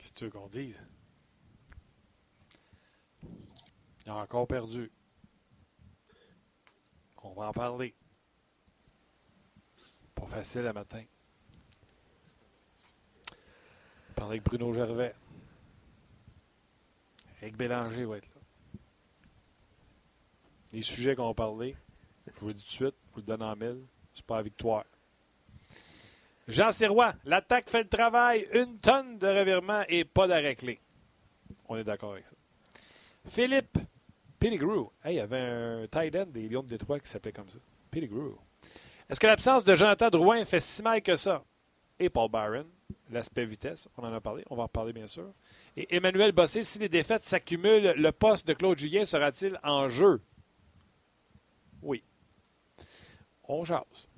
Qu'est-ce que tu veux qu'on dise? Il a encore perdu. On va en parler. Pas facile le matin. Parler avec Bruno Gervais. Eric Bélanger va être là. Les sujets qu'on va parler, je vous le dis tout de suite, je vous le donne en mille, c'est pas la victoire. Jean Sirois, l'attaque fait le travail, une tonne de revirement et pas d'arrêt clé. On est d'accord avec ça. Philippe Pettigrew. Hey, il y avait un tight end des Lions de Détroit qui s'appelait comme ça. Pettigrew. Est-ce que l'absence de Jonathan Drouin fait si mal que ça? Et Paul Byron, l'aspect vitesse, on en a parlé, on va en reparler bien sûr. Et Emmanuel Bossé, si les défaites s'accumulent, le poste de Claude Julien sera-t-il en jeu? Oui. On jase.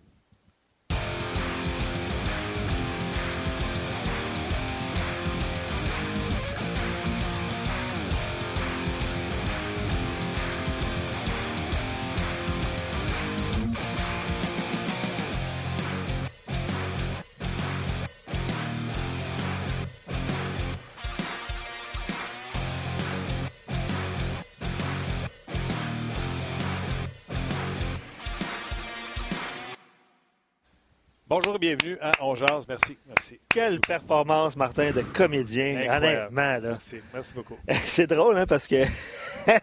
Bonjour et bienvenue à On Jase. Merci, merci. Quelle performance, Martin, de comédien, Incroyable. honnêtement. Là. Merci, merci beaucoup. C'est drôle, hein, parce que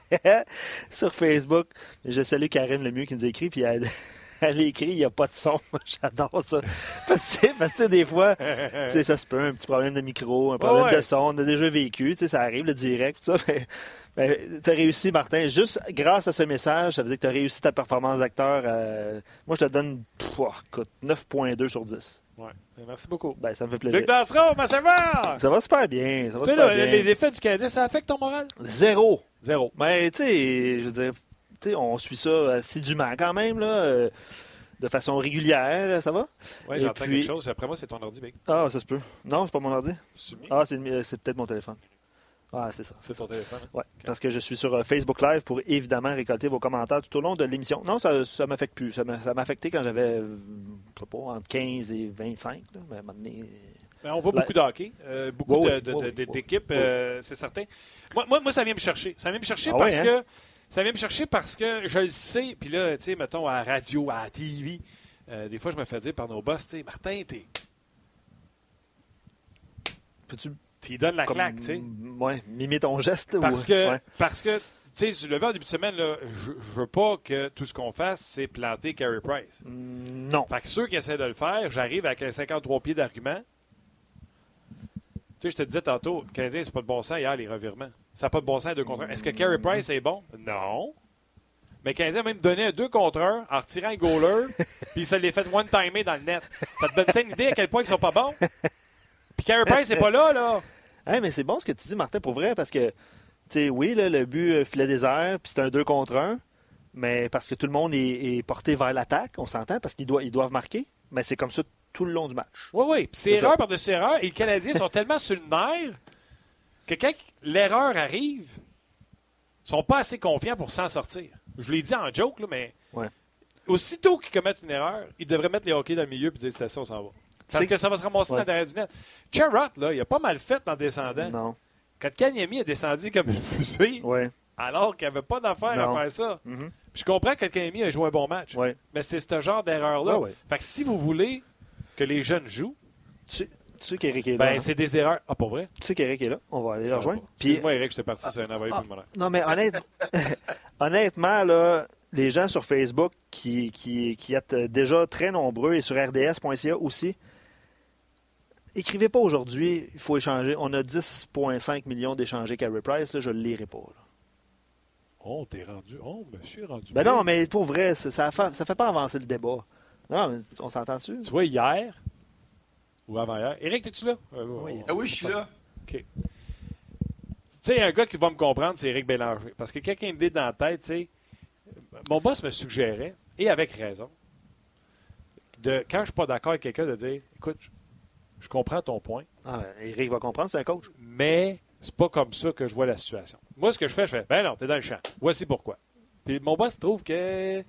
sur Facebook, je salue Karine Lemieux qui nous écrit, puis elle, elle écrit il n'y a pas de son. J'adore ça. Parce que, parce que des fois, tu sais, ça se peut, un petit problème de micro, un problème Ouais, ouais. de son, on a déjà vécu, tu sais, ça arrive, le direct, tout ça. Mais, mais tu as réussi, Martin, juste grâce à ce message, ça veut dire que tu as réussi ta performance d'acteur. euh, moi, je te donne pff, oh, écoute, 9.2 sur 10. Ouais. Merci beaucoup. Ben, ça me fait plaisir. Luc Dansereau, ça va? Ça va super bien. Ça va Tu sais, super là, bien. les défaites du Canadien, ça affecte ton moral? Zéro. Zéro. Mais tu sais, je veux dire, on suit ça assidûment quand même, là, euh, de façon régulière, ça va? Oui, j'entends puis- quelque chose. Après moi, c'est ton ordi, Big. Ah, ça se peut. Non, c'est pas mon ordi. Ah, mien, c'est peut-être mon téléphone. Ah, c'est ça. C'est ton téléphone. hein? Ouais, parce que je suis sur euh, Facebook Live pour évidemment récolter vos commentaires tout au long de l'émission. Non, ça ça m'affecte plus. Ça m'a affecté quand j'avais, je sais pas, entre 15 et 25. Là, mais à un moment donné, Ben, on voit beaucoup de hockey, euh, beaucoup Oui, oui, oui, oui, oui, d'équipes, oui. euh, c'est certain. Moi, moi, moi, ça vient me chercher. Ça vient me chercher Ah parce ouais, que ça vient me chercher parce que je le sais. Puis là, tu sais, mettons à la radio, à la TV, euh, des fois, je me fais dire par nos boss, tu sais, Martin, t'es- peux-tu tu donnes la comme, claque, tu sais. ouais, mimer ton geste? ou- Parce que, ouais. parce que, tu sais, je le vois en début de semaine, là, je, je veux pas que tout ce qu'on fasse, c'est planter Carey Price. Mm, Non. Fait que ceux qui essaient de le faire, j'arrive avec un 53 pieds d'argument. Tu sais, je te disais tantôt, le Canadien, c'est pas de bon sens hier, les revirements. Ça n'a pas de bon sens à deux contre un. Est-ce que Carey Price est bon? Non. Mais Canadien a même donné un 2 contre 1 en retirant un goaler, puis se l'est fait one-timer dans le net. Ça te donne ça une idée à quel point ils sont pas bons? Puis Carey Price n'est pas là, là. Hey, mais c'est bon ce que tu dis, Martin, pour vrai, parce que, tu sais, oui, là, le but euh, filet désert, puis c'est un 2 contre 1, mais parce que tout le monde est, est porté vers l'attaque, on s'entend, parce qu'ils doivent, ils doivent marquer, mais c'est comme ça tout le long du match. Oui, oui. C'est erreur par-dessus erreur. Et les Canadiens sont tellement sur le nerf que quand l'erreur arrive, ils sont pas assez confiants pour s'en sortir. Je l'ai dit en joke, là, mais Ouais. aussitôt qu'ils commettent une erreur, ils devraient mettre les hockey dans le milieu et dire c'est ça, on s'en va. Parce que ça va se ramasser Ouais. dans derrière du net. Charrot, là, il a pas mal fait en descendant. Non. Quand Kanyemi a descendu comme une fusée, Ouais. alors qu'il n'y avait pas d'affaire à faire ça. Mhm. Puis je comprends que Kanyemi a joué un bon match. Ouais. Mais c'est ce genre d'erreur-là. Fait que si vous voulez que les jeunes jouent, Tu, sais- tu sais qu'Éric est là. ben, hein? c'est des erreurs. Ah, pour vrai? Tu sais qu'Éric est là? On va aller le rejoindre. Puis, Excuse-moi, Eric, j'étais parti sur un envoyé ah, non, mais honnête- honnêtement, là, les gens sur Facebook qui, qui, qui êtes déjà très nombreux et sur rds.ca aussi, écrivez pas aujourd'hui, il faut échanger. On a 10,5 millions d'échangés Carey Price, là, je ne le lirai pas. là. Oh, t'es rendu. Oh, monsieur est rendu. Ben bien. non, mais pour vrai, ça, ça fait, ça fait pas avancer le débat. Non, mais on s'entend-tu? Tu vois, hier ou avant-hier. Eric, es-tu là? Euh, Oui. on- Ah oui, je suis là. OK. Tu sais, un gars qui va me comprendre, c'est Eric Bélanger. Parce que quelqu'un me dit dans la tête, tu sais, mon boss me suggérait, et avec raison, de quand je suis pas d'accord avec quelqu'un, de dire écoute, je- je comprends ton point, Ah, Eric va comprendre, c'est un coach. mais c'est pas comme ça que je vois la situation. Moi, ce que je fais, je fais ben non, t'es dans le champ. Voici pourquoi. Puis mon boss trouve que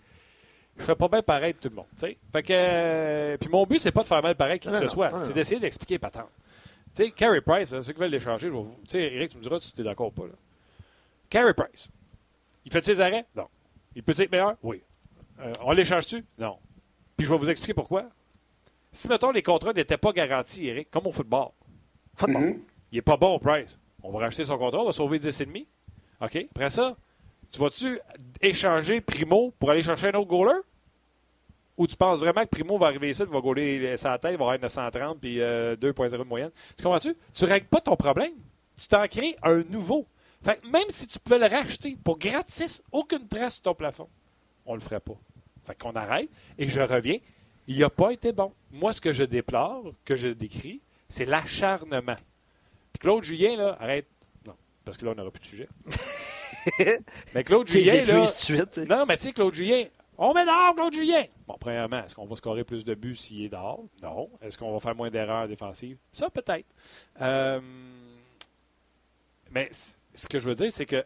je fais pas bien pareil de tout le monde. Fait que, euh, puis mon but, c'est pas de faire mal pareil qui que ce non, soit. c'est d'essayer d'expliquer patente. Tu sais, Carey Price, ceux qui veulent l'échanger, tu sais, Eric, tu me diras si tu es d'accord ou pas. Là. Carey Price, il fait ses arrêts? Non. Il peut être meilleur? Oui. Euh, on l'échange-tu? Non. Puis je vais vous expliquer pourquoi. Si, mettons, les contrats n'étaient pas garantis, Eric, comme au football, Football. il n'est pas bon au Price. On va racheter son contrat, on va sauver 10,5. OK? Après ça, tu vas-tu échanger Primo pour aller chercher un autre goaler? Ou tu penses vraiment que Primo va arriver ici, il va goaler sa tête, il va avoir 930 puis euh, 2.0 de moyenne? Tu comprends-tu? Tu ne règles pas ton problème. Tu t'en crées un nouveau. Fait que même si tu pouvais le racheter pour gratis, aucune trace sur ton plafond, on le ferait pas. Fait qu'on arrête et je reviens. Il n'a pas été bon. Moi, ce que je déplore, que je décris, c'est l'acharnement. Puis Claude Julien, là, arrête. Non, parce que là, on n'aura plus de sujet. mais Claude Julien, là. épuises tout de suite. Non, mais tu sais, Claude Julien, on met dehors Claude Julien. Bon, premièrement, est-ce qu'on va scorer plus de buts s'il est dehors? Non. Est-ce qu'on va faire moins d'erreurs défensives? Ça, peut-être. Euh, mais ce que je veux dire, c'est que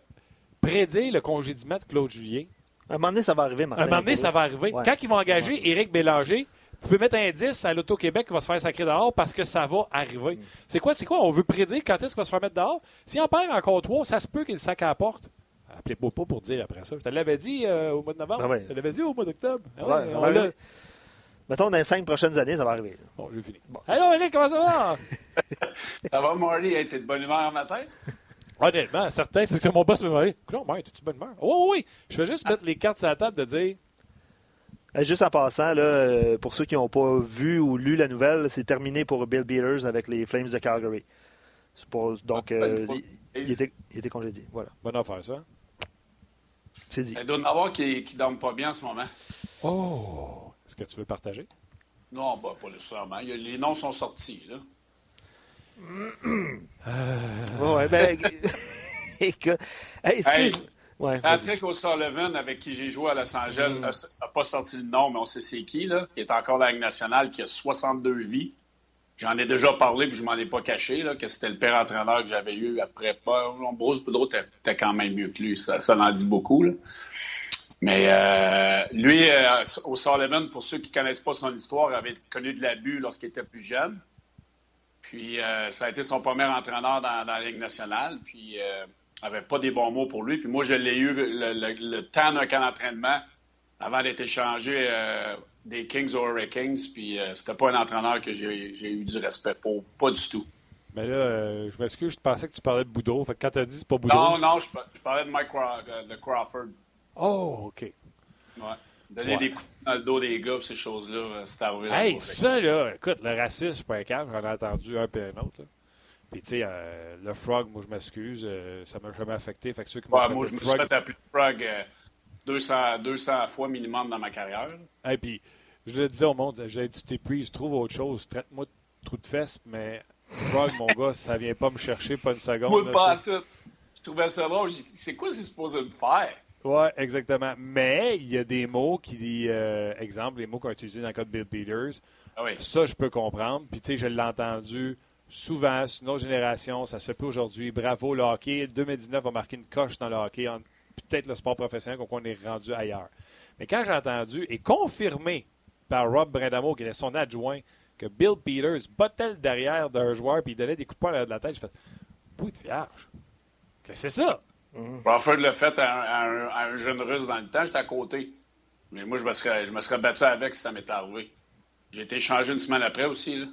prédire le congédiement de Claude Julien, À un moment donné, ça va arriver, à Martin. un moment donné, ça va arriver. Ouais. Quand ils vont engager Éric Bélanger, vous pouvez mettre un 10 à l'Auto-Québec qui va se faire sacrer dehors parce que ça va arriver. C'est quoi, c'est quoi? On veut prédire quand est-ce qu'il va se faire mettre dehors? Si on perd encore trois, ça se peut qu'il sac à la porte. Appelez-moi pas pour dire après ça. Je te l'avais dit euh, au mois de novembre. Ah ouais. Je te l'avais dit au mois d'octobre. Ah Ouais, on l'a-. Mettons, dans les cinq prochaines années, ça va arriver. là. Bon, j'ai fini. Bon. Allô, Eric, comment ça va? Ça va, Marty? Hey, T'es de bonne humeur matin? Honnêtement, certain, c'est que mon boss me dit Non, mais t'es-tu bonne humeur? Oui, oui, oui. Je vais juste mettre les cartes sur la table de dire Euh, Juste en passant, là, euh, pour ceux qui n'ont pas vu ou lu la nouvelle, c'est terminé pour Bill Beaters avec les Flames de Calgary. Pour- donc, Ah, euh, c'est pour- il, il était, il était congédié. Voilà, Bonne affaire, ça. c'est dit. Il doit y en avoir qui ne dorment pas bien en ce moment. Oh! Est-ce que tu veux partager? Non, bah, pas nécessairement. Les noms sont sortis. Là. Ouais, ben, écoute, hey, excuse. Hey, Ouais, vas-y. Patrick O'Sullivan, avec qui j'ai joué à Los Angeles, Mm. n'a pas sorti le nom, mais on sait c'est qui. Là. Il est encore dans la Ligue nationale, qui a 62 vies. J'en ai déjà parlé, puis je m'en ai pas caché, là, que c'était le père entraîneur que j'avais eu après. Bah, Bruce Boudreau était quand même mieux que lui. Ça, ça en dit beaucoup. Là. Mais euh, lui, euh, O'Sullivan, pour ceux qui ne connaissent pas son histoire, avait connu de l'abus lorsqu'il était plus jeune. Puis euh, ça a été son premier entraîneur dans, dans la Ligue nationale. Puis euh, avait pas des bons mots pour lui. Puis moi, je l'ai eu le, le- le temps d'un camp d'entraînement avant d'être échangé euh, des Kings aux Hurricanes. Puis euh, c'était pas un entraîneur que j'ai eu du respect pour. Pas du tout. Mais là, euh, je m'excuse, je pensais que tu parlais de Boudreau. Fait que quand tu as dit c'est pas Boudreau. Non, non, je, pa- je parlais de Mike de Crawford. Oh, OK. Ouais. Donner Ouais. des coups dans le dos des gars, ces choses-là, euh, c'est arrivé. Hey, ça, là, écoute, le racisme, je suis pas un câble, j'en ai entendu un puis un autre. là. Puis, tu sais, euh, le frog, moi, je m'excuse, euh, ça m'a jamais affecté. Fait que ceux qui m'ont Ouais, traité moi, je me suis fait appeler Frog euh, 200, 200 fois minimum dans ma carrière. là. Hey, puis, je le disais au monde, j'ai dit, t'épuises, trouve autre chose, traite-moi de trou de fesses, mais frog, mon gars, ça vient pas me chercher, pas une seconde. Moi, là, pas tout. Je trouvais ça drôle. C'est quoi c'est supposé me faire? Oui, exactement. Mais il y a des mots qui, euh, exemple, les mots qu'on a utilisés dans le cas de Bill Peters, Ah oui. ça, je peux comprendre. Puis, tu sais, je l'ai entendu souvent, c'est une autre génération, ça se fait plus aujourd'hui. Bravo, le hockey. 2019 va marquer une coche dans le hockey, en- peut-être le sport professionnel, qu'on est rendu ailleurs. Mais quand j'ai entendu et confirmé par Rob Brindamo, qui était son adjoint, que Bill Peters bottait le derrière d'un joueur puis il donnait des coups de poing à de la tête, j'ai fait Pouille de vierge. Que c'est ça? Crawford l'a fait à un, à un- à un jeune russe dans le temps, j'étais à côté. Mais moi, je me serais, je me serais battu avec si ça m'était arrivé. J'ai été échangé une semaine après aussi. Là.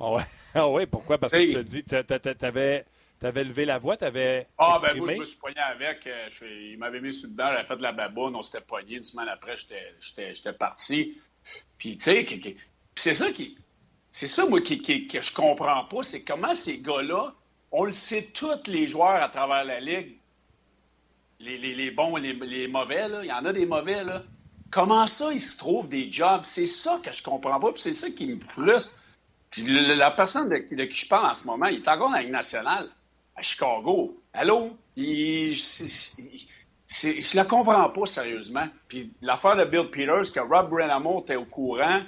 Ah ouais. Ah ouais, pourquoi? Parce que tu te dis, t'a- t'a- t'a- t'avais, t'avais levé la voix, t'avais. Ah, ben moi, je me suis poigné avec. euh, je- il m'avait mis sur le dedans, j'avais fait de la baboune, on s'était poigné. Une semaine après, j'étais- parti. Puis, tu sais, c'est ça qui. C'est ça, moi, qui, qui- que je comprends pas, c'est comment ces gars-là, on le sait tous les joueurs à travers la Ligue, les, bons et les, mauvais, il y en a des mauvais, là. Comment ça, ils se trouvent des jobs? C'est ça que je comprends pas, c'est ça qui me frustre. La personne de, qui je parle en ce moment, il est encore dans la Ligue nationale, à Chicago. Allô? Il- c'est- je la comprends pas, sérieusement. Puis l'affaire de Bill Peters, que Rob Brenamo était au courant,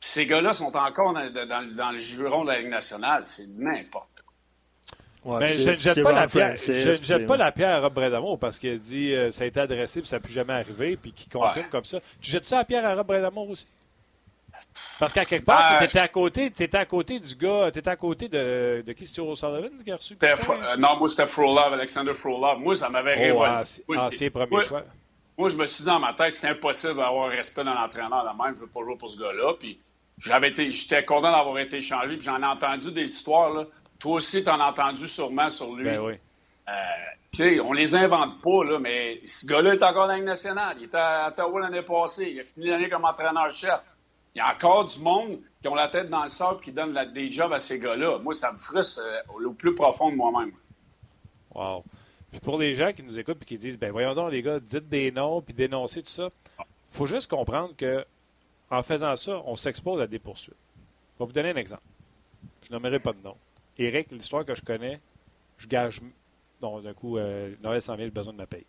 ces gars-là sont encore dans, dans- dans le juron de la Ligue nationale. C'est n'importe. Ouais, Mais c'est- je ne c'est jette, pas la pierre, je ne jette c'est- pas la pierre à Rob Bredamo parce qu'il dit euh, ça a été adressé puis ça n'a plus jamais arrivé puis qu'il confirme Ouais. comme ça. Tu jettes ça la pierre à Rob Bredamo aussi? Parce qu'à quelque part, tu étais à côté, étais à côté du gars, tu étais à côté de, de qui, Stuart Sullivan qui a reçu? Euh, non, moi, c'était Frolov, Alexander Frolov. Moi, ça m'avait oh, révolté. Ah, c'est premier choix. Moi, je me suis dit dans ma tête, c'était impossible d'avoir respect d'un entraîneur la même. Je veux pas jouer pour ce gars-là. Puis j'avais été, j'étais content d'avoir été échangé. Puis j'en ai entendu des histoires. Là. Toi aussi, tu en as entendu sûrement sur lui. Ben oui. Euh, on les invente pas, là, mais ce gars-là est encore dans la Ligue nationale. Il était à Ottawa l'année passée. Il a fini l'année comme entraîneur-chef. Il y a encore du monde qui ont la tête dans le sable qui donne des jobs à ces gars-là. Moi, ça me frustre euh, au plus profond de moi-même. Wow. Puis pour les gens qui nous écoutent et qui disent, ben voyons donc, les gars, dites des noms puis dénoncez tout ça. Il faut juste comprendre que en faisant ça, on s'expose à des poursuites. Je vais vous donner un exemple. Je nommerai pas de nom. Eric, l'histoire que je connais, je gage. Non, d'un coup, euh, Noël 100 000, besoin de ma paye.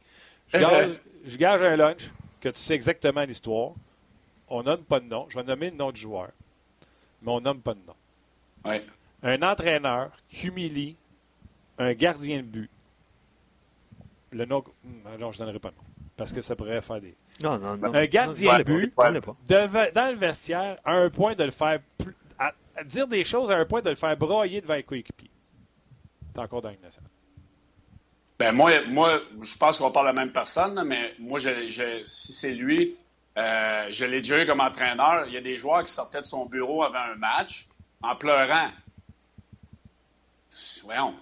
Je gage, je gage un lunch que tu sais exactement l'histoire. On nomme pas de nom. Je vais nommer le nom du joueur, mais on nomme pas de nom. Ouais. Un entraîneur qui humilie un gardien de but. Le nom. Hmm, non, je ne donnerai pas de nom. Parce que ça pourrait faire des. Non, non, non. Un gardien de but, dans le vestiaire, à un point de le faire. À, dire des choses à un point de le faire broyer devant les coéquipiers. T'es encore dans. Ben moi, moi, je pense qu'on parle de la même personne, mais moi, je, si c'est lui, euh, je l'ai déjà comme entraîneur. Il y a des joueurs qui sortaient de son bureau avant un match en pleurant. Voyons.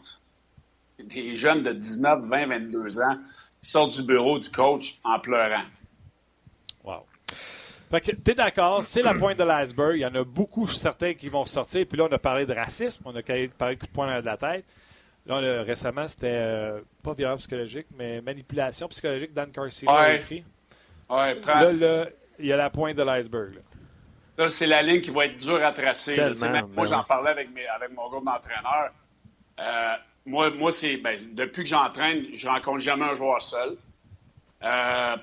Des jeunes de 19, 20, 22 ans qui sortent du bureau du coach en pleurant. Fait que, t'es d'accord, c'est la pointe de l'iceberg. Il y en a beaucoup, certains, qui vont sortir. Puis là, on a parlé de racisme, on a parlé de coup de poing dans la tête. Là, récemment, c'était euh, pas violence psychologique, mais manipulation psychologique. Dan Carcy a écrit. Ouais, Là, il y a la pointe de l'iceberg. Là, c'est la ligne qui va être dure à tracer. moi, j'en parlais avec, avec mon groupe d'entraîneurs. Euh, moi, moi c'est ben, depuis que j'entraîne, je rencontre jamais un joueur seul. Euh,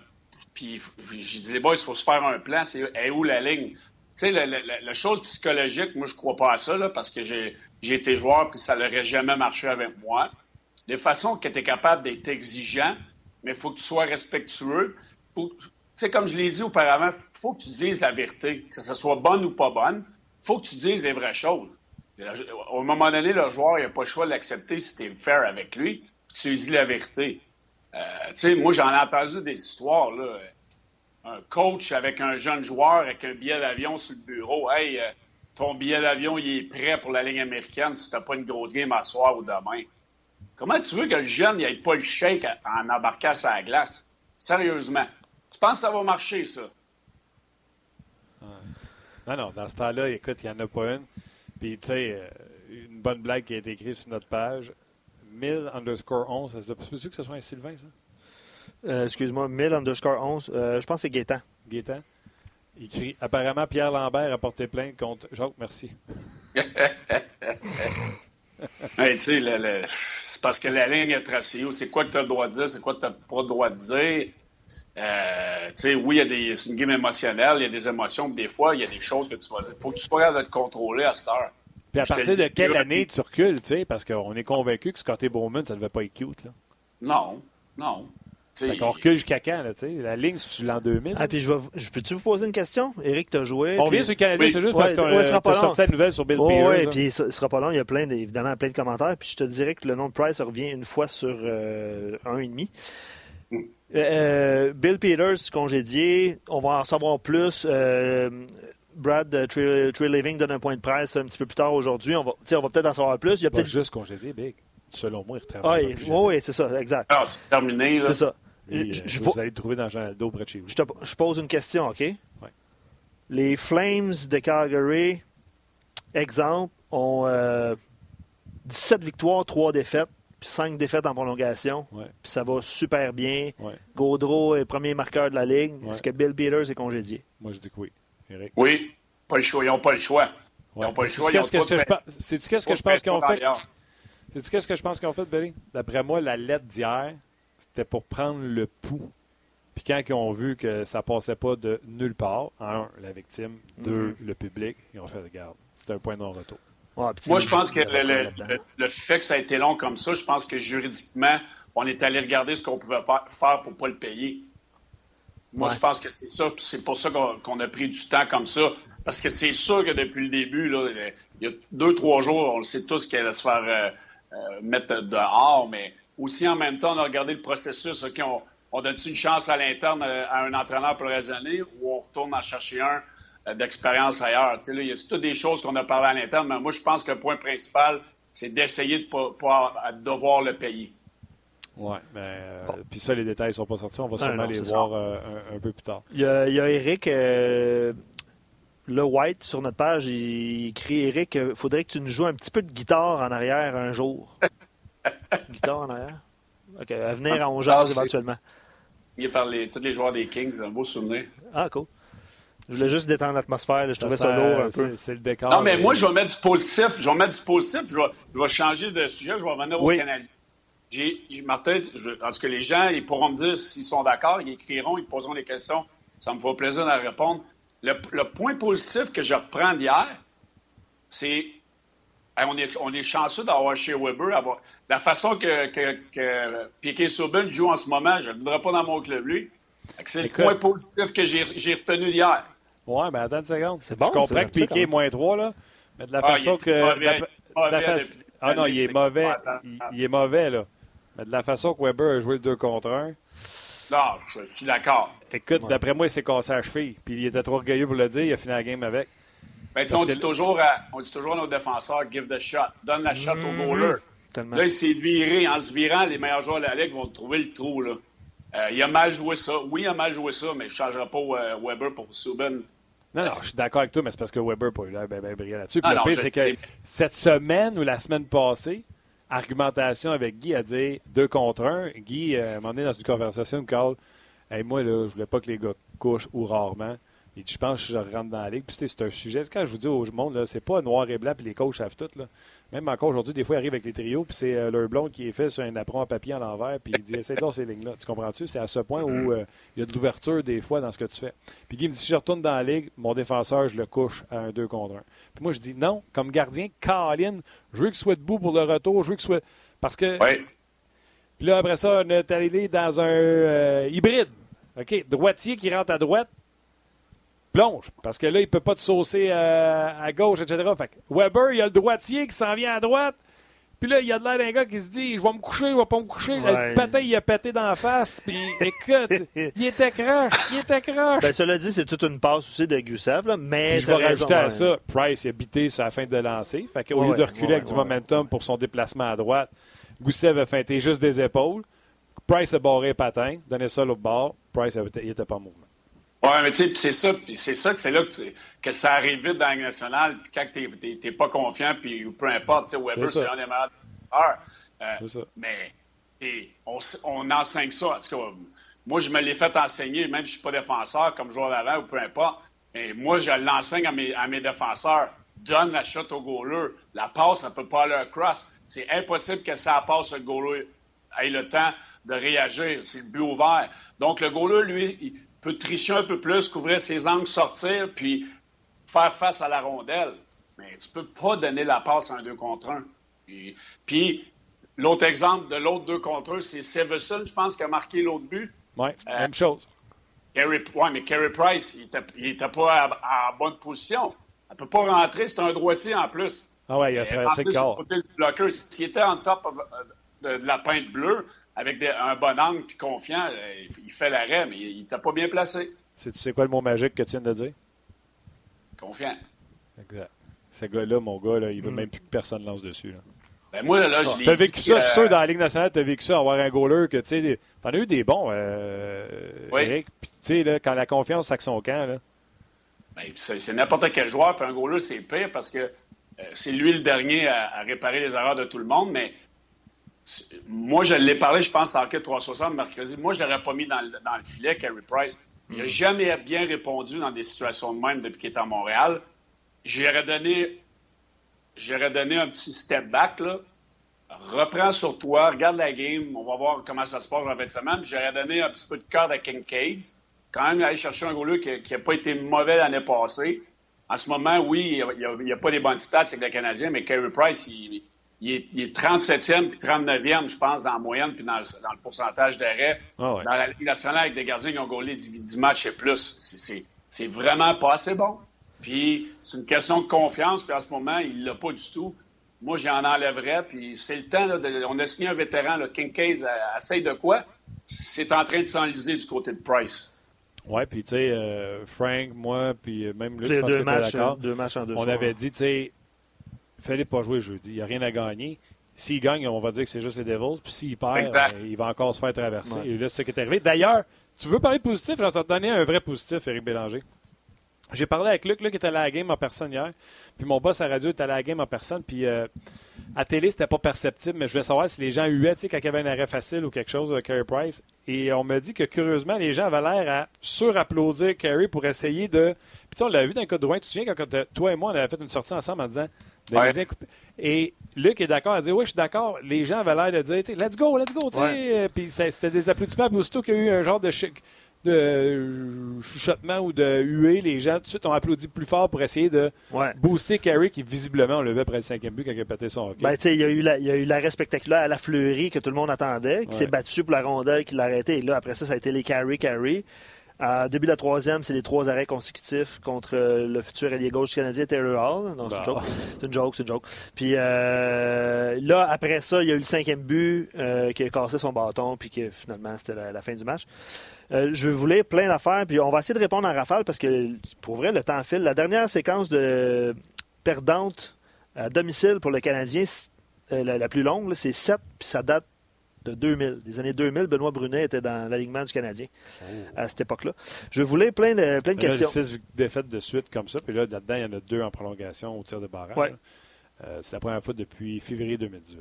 puis je disais, il faut se faire un plan. C'est où la ligne? Tu sais, la, chose psychologique, moi, je crois pas à ça, là, parce que j'ai été joueur, puis ça n'aurait jamais marché avec moi. De façon que tu es capable d'être exigeant, mais il faut que tu sois respectueux. Tu sais, comme je l'ai dit auparavant, il faut que tu dises la vérité, que ce soit bonne ou pas bonne. Il faut que tu dises les vraies choses. Au moment donné, le joueur, n'a pas le choix de l'accepter si tu es fair avec lui, tu lui dis la vérité. Euh, tu sais, moi, j'en ai entendu des histoires, là. Un coach avec un jeune joueur avec un billet d'avion sur le bureau. Hey, euh, ton billet d'avion, il est prêt pour la ligne américaine si tu n'as pas une grosse game à soir ou demain. Comment tu veux que le jeune n'ait pas le shake en embarquant sur la glace? Sérieusement. Tu penses que ça va marcher, ça? Non, non, dans ce temps-là, écoute, il n'y en a pas une. Puis, tu sais, euh, une bonne blague qui a été écrite sur notre page. 1000 underscore 11, ça se peut-tu que ce soit un Sylvain, ça? Euh, excuse-moi, 1000 underscore 11, euh, je pense que c'est Gaétan. Gaétan? Il crie Apparemment, Pierre Lambert a porté plainte contre Jacques Merci. hey, tu sais, c'est parce que la ligne est tracée. C'est quoi que tu as le droit de dire, c'est quoi que tu n'as pas le droit de dire. Euh, tu sais, oui, c'est une game émotionnelle, il y a des émotions, mais des fois, il y a des choses que tu vas dire. Il faut que tu sois capable de te contrôler à cette heure. Puis à partir de quelle année tu recules, tu sais, parce qu'on est convaincu que Scotty Bowman, ça ne devait pas être cute, là. Non, non. Fait qu'on recule jusqu'à quand, là, tu sais? La ligne, c'est l'an 2000. Ah, puis je, je peux-tu vous poser une question? Eric, t'as joué. On vient sur le Canadien, c'est juste parce qu'on ouais, a sorti la nouvelle sur Bill Peters. Oui, puis il sera pas long. Il y a plein, évidemment plein de commentaires. Puis je te dirais que le nom de Price revient une fois sur euh, un et demi. Euh, Bill Peters, congédié. On va en savoir plus. Euh, Brad euh, Trey, Living donne un point de presse un petit peu plus tard aujourd'hui. On va, on va peut-être en savoir plus. Il y a peut-être juste congédié, Big. Selon moi, il retravaille. Oui, oui, c'est ça, exact. Ah, c'est terminé. C'est ça. je, vous allez le trouver dans Jean Aldo près de chez vous. Je, pose une question, OK? Oui. Les Flames de Calgary, exemple, ont 17 victoires, 3 défaites puis cinq défaites en prolongation. Puis ça va super bien. Gaudreau est premier marqueur de la Ligue. Est-ce que Bill Peters est congédié? Moi, je dis que oui. Eric. Oui, pas le choix. Ils n'ont pas le choix. Ils n'ont pas le choix. C'est-tu qu'est-ce que je pense qu'ils ont fait? C'est-tu qu'est-ce que je pense qu'ils ont fait, Billy? D'après moi, la lettre d'hier, c'était pour prendre le pouls. Puis quand ils ont vu que ça passait pas de nulle part, un, la victime, deux, mm-hmm. le public, ils ont fait, regarde, c'était un point de non-retour. Moi, je pense que le, fait que ça a été long comme ça, je pense que juridiquement, on est allé regarder ce qu'on pouvait faire pour ne pas le payer. Moi, je pense que c'est ça. C'est pour ça qu'on a pris du temps comme ça. Parce que c'est sûr que depuis le début, là, il y a deux, trois jours, on le sait tous qu'elle allait se faire euh, euh, mettre dehors, mais aussi en même temps, on a regardé le processus. on, on donne une chance à l'interne euh, à un entraîneur pour années ou on retourne en chercher un d'expérience ailleurs? il y a toutes des choses qu'on a parlé à l'interne, mais moi, je pense que le point principal, c'est d'essayer de ne pas, devoir le payer. Oui, mais euh, puis ça, les détails ne sont pas sortis. On va sûrement les voir euh, un, peu plus tard. Il y a, Eric euh, Le White sur notre page. Il, écrit Eric, il faudrait que tu nous joues un petit peu de guitare en arrière un jour. guitare en arrière? OK, à venir à 11 ah, éventuellement. Il a parlé tous les joueurs des Kings, un beau souvenir. Ah, cool. Je voulais juste détendre l'atmosphère. Je trouvais ça, lourd un peu. C'est le décor. Non, mais moi, je vais mettre du positif. Je vais mettre du positif. Je vais, changer de sujet. Je vais revenir au Canadien. J'ai, Martin, en tout cas, les gens, ils pourront me dire s'ils sont d'accord. Ils écriront, ils poseront des questions. Ça me fera plaisir de répondre. Le, point positif que je reprends d'hier, c'est on est, on est chanceux d'avoir chez Weber. Avoir, la façon que, que, que Piquet Souben joue en ce moment, je ne le voudrais pas dans mon club, lui. C'est le point positif que j'ai retenu d'hier. Oui, mais attends une seconde. C'est bon, je comprends que Piqué est moins 3, là. Mais de la ah, façon que. Ah non, il est mauvais. Il, est mauvais, là. Mais de la façon que Weber a joué le 2 contre 1. Non, je suis d'accord. Écoute, d'après moi, il s'est cassé à cheville. Puis il était trop orgueilleux pour le dire. Il a fini la game avec. Ben, on, dit toujours à, on dit toujours à nos défenseurs give the shot. Donne la shot au goaler. Là, il s'est viré. En se virant, les meilleurs joueurs de la Ligue vont trouver le trou. Là. Euh, il a mal joué ça. Oui, il a mal joué ça, mais je ne changerai pas euh, Weber pour Subban. Non, non, je suis d'accord avec toi, mais c'est parce que Weber n'a pas eu l'air bien, brillant là-dessus. Ah le pire, c'est que cette semaine ou la semaine passée, argumentation avec Guy a dit deux contre un. Guy euh, m'a donné dans une conversation, il me hey, Moi, là, je voulais pas que les gars couchent ou rarement. Et je pense que je rentre dans la ligue. Puis c'est un sujet. Quand je vous dis au monde, c'est pas noir et blanc, puis les coachs savent tout. Là. Même encore aujourd'hui, des fois, ils arrivent avec les trios, puis c'est euh, leur blond qui est fait sur un apron à papier en l'envers, puis il dit Essaye donc ces lignes-là. Tu comprends-tu? C'est à ce point où euh, il y a de l'ouverture des fois dans ce que tu fais. Puis Guy me dit Si je retourne dans la ligue, mon défenseur, je le couche à un 2 contre 1. Puis moi, je dis Non, comme gardien, Colin, je veux qu'il soit debout pour le retour, je veux qu'il soit. Parce que. Puis là, après ça, on est allé dans un euh, hybride. OK, droitier qui rentre à droite, plonge. Parce que là, il ne peut pas te saucer à, gauche, etc. Fait Weber, il y a le droitier qui s'en vient à droite. Puis là, il y a de l'air d'un gars qui se dit Je vais me coucher, je vais pas me coucher. Le patin, il a pété dans la face. Puis écoute, il était croche, il était croche. Ben, cela dit, c'est toute une passe aussi de Gusev. Là, mais je vais rajouter à ça Price, il a bité sur la fin de lancer. Fait qu'au lieu de reculer avec du momentum pour son déplacement à droite, Gusev a feinté juste des épaules. Price a barré le patin, donné ça l'autre bord. Price, il n'était pas en mouvement. Oui, mais tu sais, c'est ça, c'est ça que c'est là que, ça arrive vite dans la nationale. Puis quand tu n'es pas confiant, puis peu importe, tu sais, Weber, c'est un des meilleurs. Euh, mais on, on, enseigne ça. En tout cas, moi, je me l'ai fait enseigner, même si je ne suis pas défenseur, comme joueur d'avant ou peu importe. Mais moi, je l'enseigne à mes, à mes défenseurs. Donne la shot au goaler. La passe, ça ne peut pas aller cross. C'est impossible que ça passe, le goaler ait le temps de réagir. C'est le but ouvert. Donc, le goaler, lui, peut tricher un peu plus, couvrir ses angles, sortir, puis faire face à la rondelle. Mais tu peux pas donner la passe à un 2 contre 1. Puis, l'autre exemple de l'autre 2 contre 1, c'est Severson, je pense, qui a marqué l'autre but. Oui, euh, même chose. Oui, mais Carey Price, il n'était pas en bonne position. Elle ne peut pas rentrer, c'est un droitier en plus. Ah ouais, il a traversé le corps. S'il était en top de, de la peinte bleue, avec un bon angle puis confiant, euh, il fait l'arrêt, mais il t'a pas bien placé. Tu sais quoi le mot magique que tu viens de dire? Confiant. Exact. Ce gars-là, mon gars, là, il veut mm. même plus que personne lance dessus. Là. Ben moi, là, je ah, T'as vécu ça, je suis sûr, dans la Ligue nationale, t'as vécu ça, avoir un goaler que, tu sais, t'en as eu des bons, euh, oui. Eric. Puis, tu sais, quand la confiance sac son camp, là. Ben, c'est n'importe quel joueur, puis un goaler, c'est pire parce que euh, c'est lui le dernier à, à, réparer les erreurs de tout le monde, mais moi, je l'ai parlé, je pense, à Enquête 360 mercredi. Moi, je ne l'aurais pas mis dans le, dans le filet, Carey Price. Il n'a mm. jamais bien répondu dans des situations de même depuis qu'il est à Montréal. J'aurais donné, donné un petit step back, là. Reprends sur toi, regarde la game, on va voir comment ça se passe en fin de semaine. J'aurais donné un petit peu de cœur à Kincaid. Quand même, aller chercher un goaler qui n'a pas été mauvais l'année passée. En ce moment, oui, il n'y a, pas les bonnes stats avec le Canadien, mais Carey Price, il, il est, 37e puis 39e, je pense, dans la moyenne puis dans le, pourcentage d'arrêt. Ah dans la Ligue nationale, avec des gardiens qui ont gaulé 10, matchs et plus. C'est vraiment pas assez bon. Puis c'est une question de confiance, puis en ce moment, il l'a pas du tout. Moi, j'en enlèverais, puis c'est le temps. on a signé un vétéran, le Kincaid, essaye de quoi? C'est en train de s'enliser du côté de Price. Oui, puis tu sais, euh, Frank, moi, puis même Luc, je pense deux, matchs, deux matchs en deux On avait dit, tu sais, fallait pas jouer jeudi. Il n'y a rien à gagner. S'il gagne, on va dire que c'est juste les Devils. Puis s'il perd, euh, il va encore se faire traverser. Et là, c'est ce qui est arrivé. D'ailleurs, tu veux parler positif? Alors, tu as donné un vrai positif, Éric Bélanger. J'ai parlé avec Luc, Luc était à la game en personne hier. Puis mon boss à radio était à la game en personne. Puis euh, à télé, c'était pas perceptible, mais je voulais savoir si les gens huaient, tu sais, quand il y avait un arrêt facile ou quelque chose de Carey Price. Et on m'a dit que curieusement, les gens avaient l'air à surapplaudir Carey pour essayer de. Puis tu sais, on l'a vu dans le cas de Drouin. Tu te souviens quand toi et moi, on avait fait une sortie ensemble en disant et Luc est d'accord à dire Oui, je suis d'accord. Les gens avaient l'air de dire Let's go, let's go. Puis c'était des applaudissements. Puis aussitôt qu'il y a eu un genre de, de chuchotement ou de huée, les gens tout de suite ont applaudi plus fort pour essayer de booster Carey qui visiblement on levait près du cinquième but quand il a pété son hockey. Ben, il, y a eu il y a eu l'arrêt spectaculaire à la fleurie que tout le monde attendait, qui s'est battu pour la rondelle, qui l'a arrêté. Et là, après ça, ça a été les Carey, Carey. Euh, début de la troisième, c'est les trois arrêts consécutifs contre euh, le futur allié gauche canadien Taylor Hall. Non, c'est une bah. joke. C'est une joke, c'est une joke. Puis euh, là, après ça, il y a eu le cinquième but qui a cassé son bâton, puis que finalement, c'était la, fin du match. je voulais plein d'affaires, puis on va essayer de répondre en rafale parce que pour vrai, le temps file. La dernière séquence de perdante à domicile pour le Canadien, la, la, plus longue, c'est 7, puis ça date de 2000, des années 2000, Benoît Brunet était dans l'alignement du Canadien oh. à cette époque-là. Je voulais plein de, plein de questions. Six défaites de suite comme ça, puis là, là-dedans, il y en a deux en prolongation au tir de barrage. Euh, c'est la première fois depuis février 2018.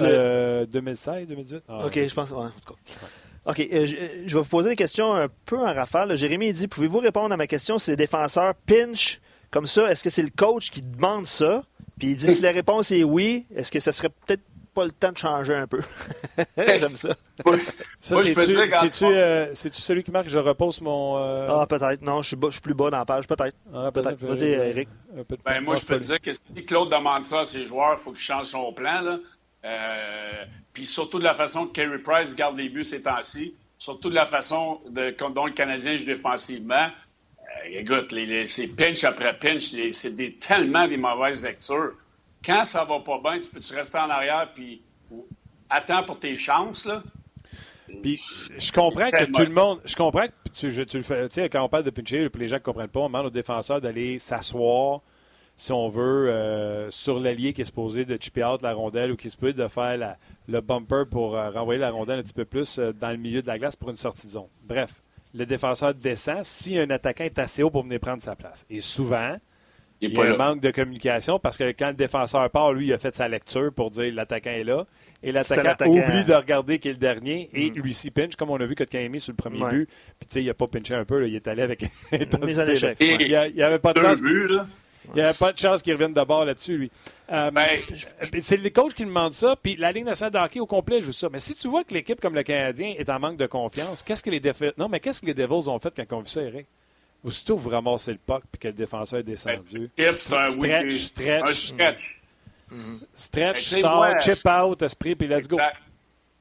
Euh, 2016, 2018? Ah, OK, je pense. en tout cas. OK, euh, je, vais vous poser des questions un peu en rafale. Jérémy dit Pouvez-vous répondre à ma question si les défenseurs pinch comme ça? Est-ce que c'est le coach qui demande ça? Puis il dit si la réponse est oui, est-ce que ça serait peut-être pas le temps de changer un peu. J'aime ça. ça c'est-tu, euh, c'est-tu celui qui marque je repose mon. Euh, ah, peut-être. Non, je suis, je suis plus bas dans la page. Peut-être. Ah, peut-être. Vas-y, Eric. Ben, moi, je peux te dire que si Claude demande ça à ses joueurs, il faut qu'il change son plan. Là. Euh, puis surtout de la façon que Kerry Price garde les buts ces temps-ci, surtout de la façon de, dont le Canadien joue défensivement. écoute, les, c'est pinch après pinch, c'est des, tellement des mauvaises lectures quand ça va pas bien, tu peux-tu rester en arrière puis attends pour tes chances, là? Puis, je comprends que tout le monde. Je comprends que tu, le fais. Tu sais, quand on parle de pincher, les gens ne comprennent pas, on demande aux défenseurs d'aller s'asseoir, si on veut, euh, sur l'allié qui est supposé de chipper out la rondelle ou qui est supposé de faire le bumper pour euh, renvoyer la rondelle un petit peu plus euh, dans le milieu de la glace pour une sortie de zone. Bref, le défenseur descend si un attaquant est assez haut pour venir prendre sa place. Et souvent, il, y a un manque de communication parce que quand le défenseur part, lui, il a fait sa lecture pour dire l'attaquant est là. Et l'attaquant oublie de regarder qui est le dernier et mm. lui s'y pinch, comme on a vu quand il a mis sur le premier but. Puis tu sais, il n'a pas pinché un peu, il est allé avec intensité. Il n'y avait pas de chance. Il n'y avait pas de chance qu'il revienne d'abord là-dessus, lui. Euh, ben, c'est les coachs qui demandent ça, puis la Ligue nationale de hockey au complet joue ça. Mais si tu vois que l'équipe comme le Canadien est en manque de confiance, qu'est-ce que les Non, mais qu'est-ce que les Devils ont fait quand ils ont vu ça, Eric? Aussitôt vous ramassez le puck et que le défenseur est descendu. stretch, stretch. stretch. Stretch, sort, chip out, esprit, puis let's go.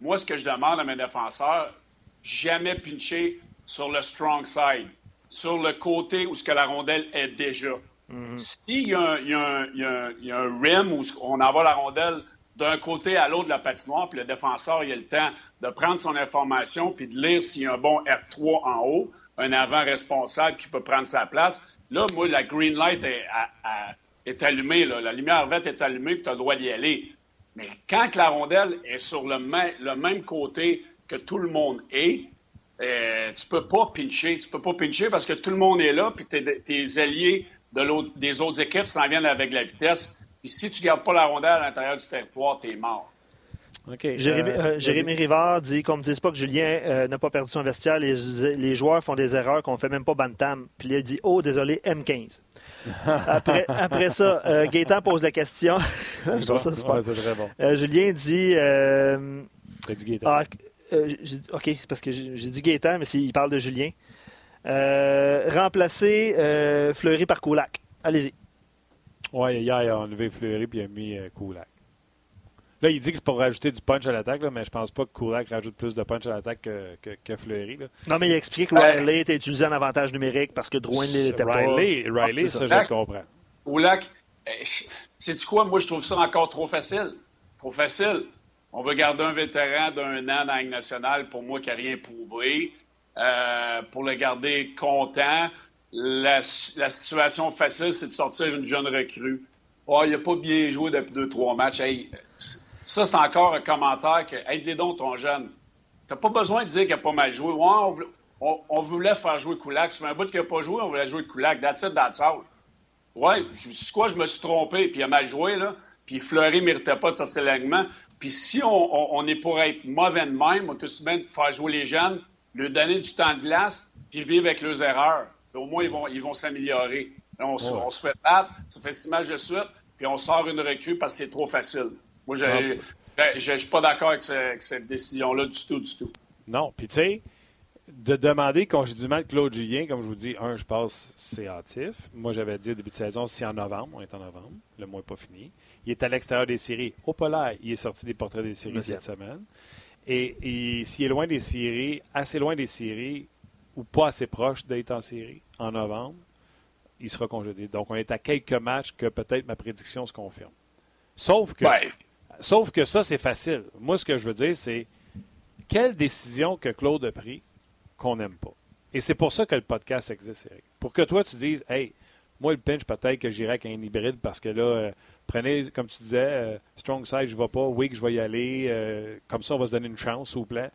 Moi, ce que je demande à mes défenseurs, jamais pincher sur le strong side, sur le côté où ce que la rondelle est déjà. Mm-hmm. S'il y, a un rim où on envoie la rondelle d'un côté à l'autre de la patinoire, puis le défenseur il a le temps de prendre son information puis de lire s'il y a un bon F3 en haut, un avant responsable qui peut prendre sa place. Là, moi, la green light est, allumée, la lumière verte est allumée, puis tu as le droit d'y aller. Mais quand la rondelle est sur le, même côté que tout le monde est, euh, tu peux pas pincher. Tu peux pas pincher parce que tout le monde est là, puis tes, alliés de des autres équipes s'en viennent avec la vitesse. Puis si tu gardes pas la rondelle à l'intérieur du territoire, tu es mort. Jérémy, euh, euh, Rivard dit qu'on me dise pas que Julien euh, n'a pas perdu son vestiaire. Les, joueurs font des erreurs qu'on fait même pas Bantam. Puis il a dit Oh, désolé, M15. après, après ça, Gaétan pose la question. Julien dit. Ah, OK, c'est parce que j'ai dit Gaétan, mais il parle de Julien. remplacer Fleury par Koulak. Allez-y. Oui, hier, il a enlevé Fleury puis il a mis Koulak. Là, il dit que c'est pour rajouter du punch à l'attaque, mais je pense pas que Kulak rajoute plus de punch à l'attaque que, que, Fleury. Là. Non, mais il explique que Riley était utilisé en avantage numérique parce que Drouin ne l'était pas. Riley, Riley ça, ça je comprends. Kulak, c'est du quoi? Moi, je trouve ça encore trop facile. Trop facile. On veut garder un vétéran d'un an dans la Ligue nationale, pour moi, qui n'a rien prouvé, euh, pour le garder content. La, la situation facile, c'est de sortir une jeune recrue. Oh, il n'a pas bien joué depuis deux, trois matchs. Ça, c'est encore un commentaire que aide donc ton jeune. Tu n'as pas besoin de dire qu'il n'a pas mal joué. on, voulait faire jouer Koulak. C'est un bout qu'il n'a pas joué, on voulait jouer Koulak. That's it, that's all. Ouais, je sais quoi, je me suis trompé, puis il a mal joué, là. Puis Fleury ne méritait pas de sortir l'alignement. Puis si on, est pour être mauvais de même, on peut se bien faire jouer les jeunes, leur donner du temps de glace, puis vivre avec leurs erreurs. au moins, ils vont, ils vont s'améliorer. On, se fait battre, ça fait six matchs de suite, puis on sort une recrue parce que c'est trop facile. Moi, je ne suis pas d'accord avec, cette décision-là du tout, du tout. Non, puis tu sais, de demander congédiement de Claude Julien, comme je vous dis, un, je pense, c'est hâtif. Moi, j'avais dit au début de saison, c'est en novembre. On est en novembre. Le mois n'est pas fini. Il est à l'extérieur des séries. Au polaire, il est sorti des portraits des séries cette semaine. Et, s'il est loin des séries, assez loin des séries, ou pas assez proche d'être en série en novembre, il sera congédié. Donc, on est à quelques matchs que peut-être ma prédiction se confirme. Sauf que, sauf que ça, c'est facile. Moi, ce que je veux dire, c'est quelle décision que Claude a prise qu'on n'aime pas. Et c'est pour ça que le podcast existe, Eric. Pour que toi, tu dises, hey, moi, le pinch, peut-être que j'irai avec un hybride parce que là, euh, prenez, comme tu disais, euh, strong side, je ne vais pas, weak, je vais y aller. Euh, comme ça, on va se donner une chance, s'il vous plaît.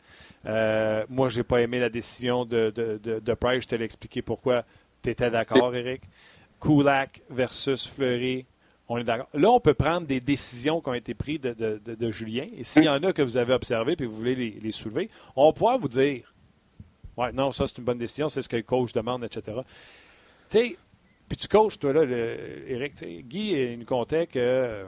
moi, je n'ai pas aimé la décision de, de, de, Price. Je te l'ai expliqué pourquoi. Tu étais d'accord, Eric. Kulak versus Fleury. On est d'accord. Là, on peut prendre des décisions qui ont été prises de, Julien. Et s'il y en a que vous avez observées et que vous voulez les, soulever, on pouvoir vous dire Ouais, non, ça, c'est une bonne décision, c'est ce que le coach demande, etc. Tu sais, puis tu coaches, toi, là, Eric. Guy, il nous comptait que. Euh,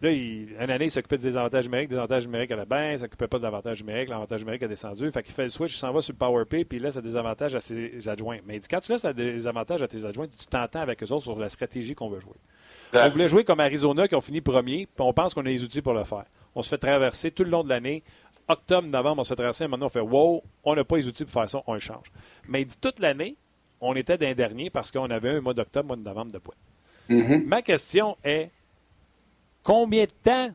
là, il, une année, il s'occupait des avantages numériques, des avantages numériques à la bain, il s'occupait pas de l'avantage numérique, l'avantage numérique a descendu. Fait qu'il fait le switch, il s'en va sur le puis il laisse des avantages à ses adjoints. Mais il dit, quand tu laisses des avantages à tes adjoints, tu t'entends avec eux autres sur la stratégie qu'on veut jouer. On voulait jouer comme Arizona qui ont fini premier, puis on pense qu'on a les outils pour le faire. On se fait traverser tout le long de l'année octobre, novembre, on se fait traverser. Maintenant, on fait Wow, on n'a pas les outils pour faire ça, on le change. Mais il dit toute l'année, on était d'un dernier parce qu'on avait un mois d'octobre, mois de novembre de points. Mm-hmm. Ma question est combien de temps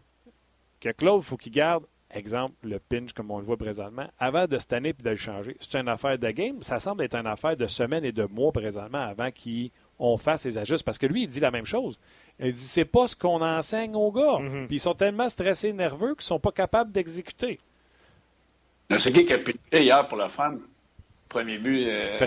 que Claude faut qu'il garde, exemple, le pinch comme on le voit présentement, avant de cette année et de le changer? C'est une affaire de game? Ça semble être une affaire de semaines et de mois présentement avant qu'on fasse les ajustes. Parce que lui, il dit la même chose. Il dit c'est pas ce qu'on enseigne aux gars. Mm-hmm. Puis ils sont tellement stressés, nerveux qu'ils sont pas capables d'exécuter. C'est qui qui a pitché hier pour la femme? Premier but. Euh,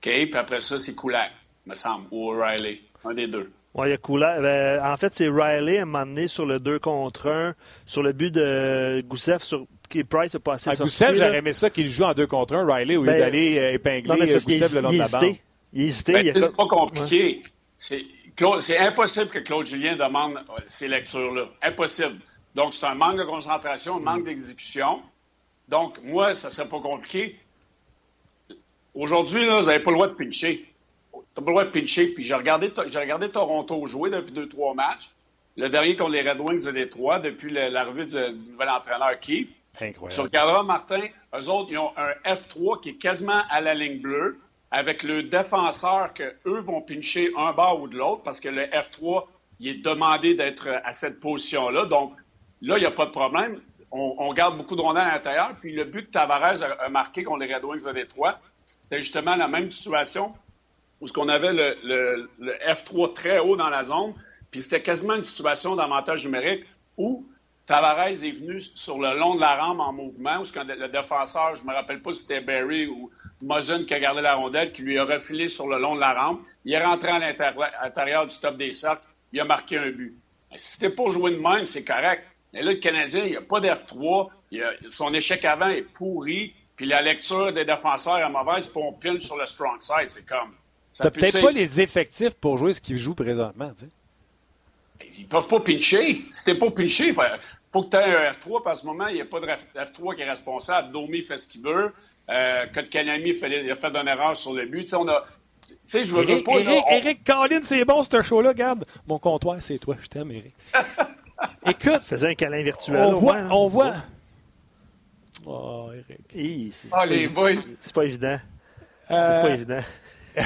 OK, puis après ça, c'est Kulak, me semble, ou Riley. Un des deux. Oui, il y a Kulak. Ben, en fait, c'est Riley à un moment donné sur le 2 contre 1, sur le but de Goussef, sur qui Price a passé à Goussef, j'aurais aimé ça qu'il joue en 2 contre 1, Riley, au lieu ben, d'aller euh, épingler non, Goussef le long de la barre. Il hésitait. Ben, c'est pas compliqué. C'est impossible que Claude Julien demande ces lectures-là. Impossible. Donc, c'est un manque de concentration, un manque d'exécution. Donc, moi, ça ne serait pas compliqué. Aujourd'hui, vous n'avez pas le droit de pincher. Tu n'as pas le droit de pincher. Puis j'ai regardé, regardé Toronto jouer depuis deux, trois matchs. Le dernier contre les Red Wings de Détroit, depuis l'arrivée du, nouvel entraîneur Keith. Incroyable. Regarderas, Martin, eux autres, ils ont un F3 qui est quasiment à la ligne bleue, avec le défenseur que eux vont pincher un bas ou de l'autre, parce que le F3, il est demandé d'être à cette position-là. Donc, Là, il n'y a pas de problème. On, garde beaucoup de rondelles à l'intérieur. Puis le but que Tavares a, marqué contre les Red Wings de Détroit, c'était justement la même situation où ce qu'on avait le, F3 très haut dans la zone. Puis c'était quasiment une situation d'avantage numérique où Tavares est venu sur le long de la rampe en mouvement, où le, défenseur, je ne me rappelle pas si c'était Barry ou Mozen qui a gardé la rondelle, qui lui a refilé sur le long de la rampe. Il est rentré à l'intérieur du top des cercles, il a marqué un but. Si c'était pas joué de même, c'est correct. Mais là, le Canadien, il n'y a pas d'F3. son échec avant est pourri. Puis la lecture des défenseurs est mauvaise. Puis on pile sur le strong side. C'est comme. T'as peut-être pas les effectifs pour jouer ce qu'ils jouent présentement. Tu sais. Ils peuvent pas pincher. Si t'es pas pinché, il faut, que tu aies un F3. Parce ce moment, il n'y a pas de F3 qui est responsable. Domi fait ce qu'il veut. Euh, il a fait une erreur sur le but. Tu sais, on a. Sais, je veux, Eric, pas. Eric, Eric Collins, c'est bon, ce show-là. Regarde, mon comptoir, c'est toi. Je t'aime, Eric. Écoute, Faisait un câlin virtuel. on voit, hein. on voit. Oh, Eric. Hi, c'est Ah, pas les évi- boys. C'est pas évident. C'est Euh, pas évident.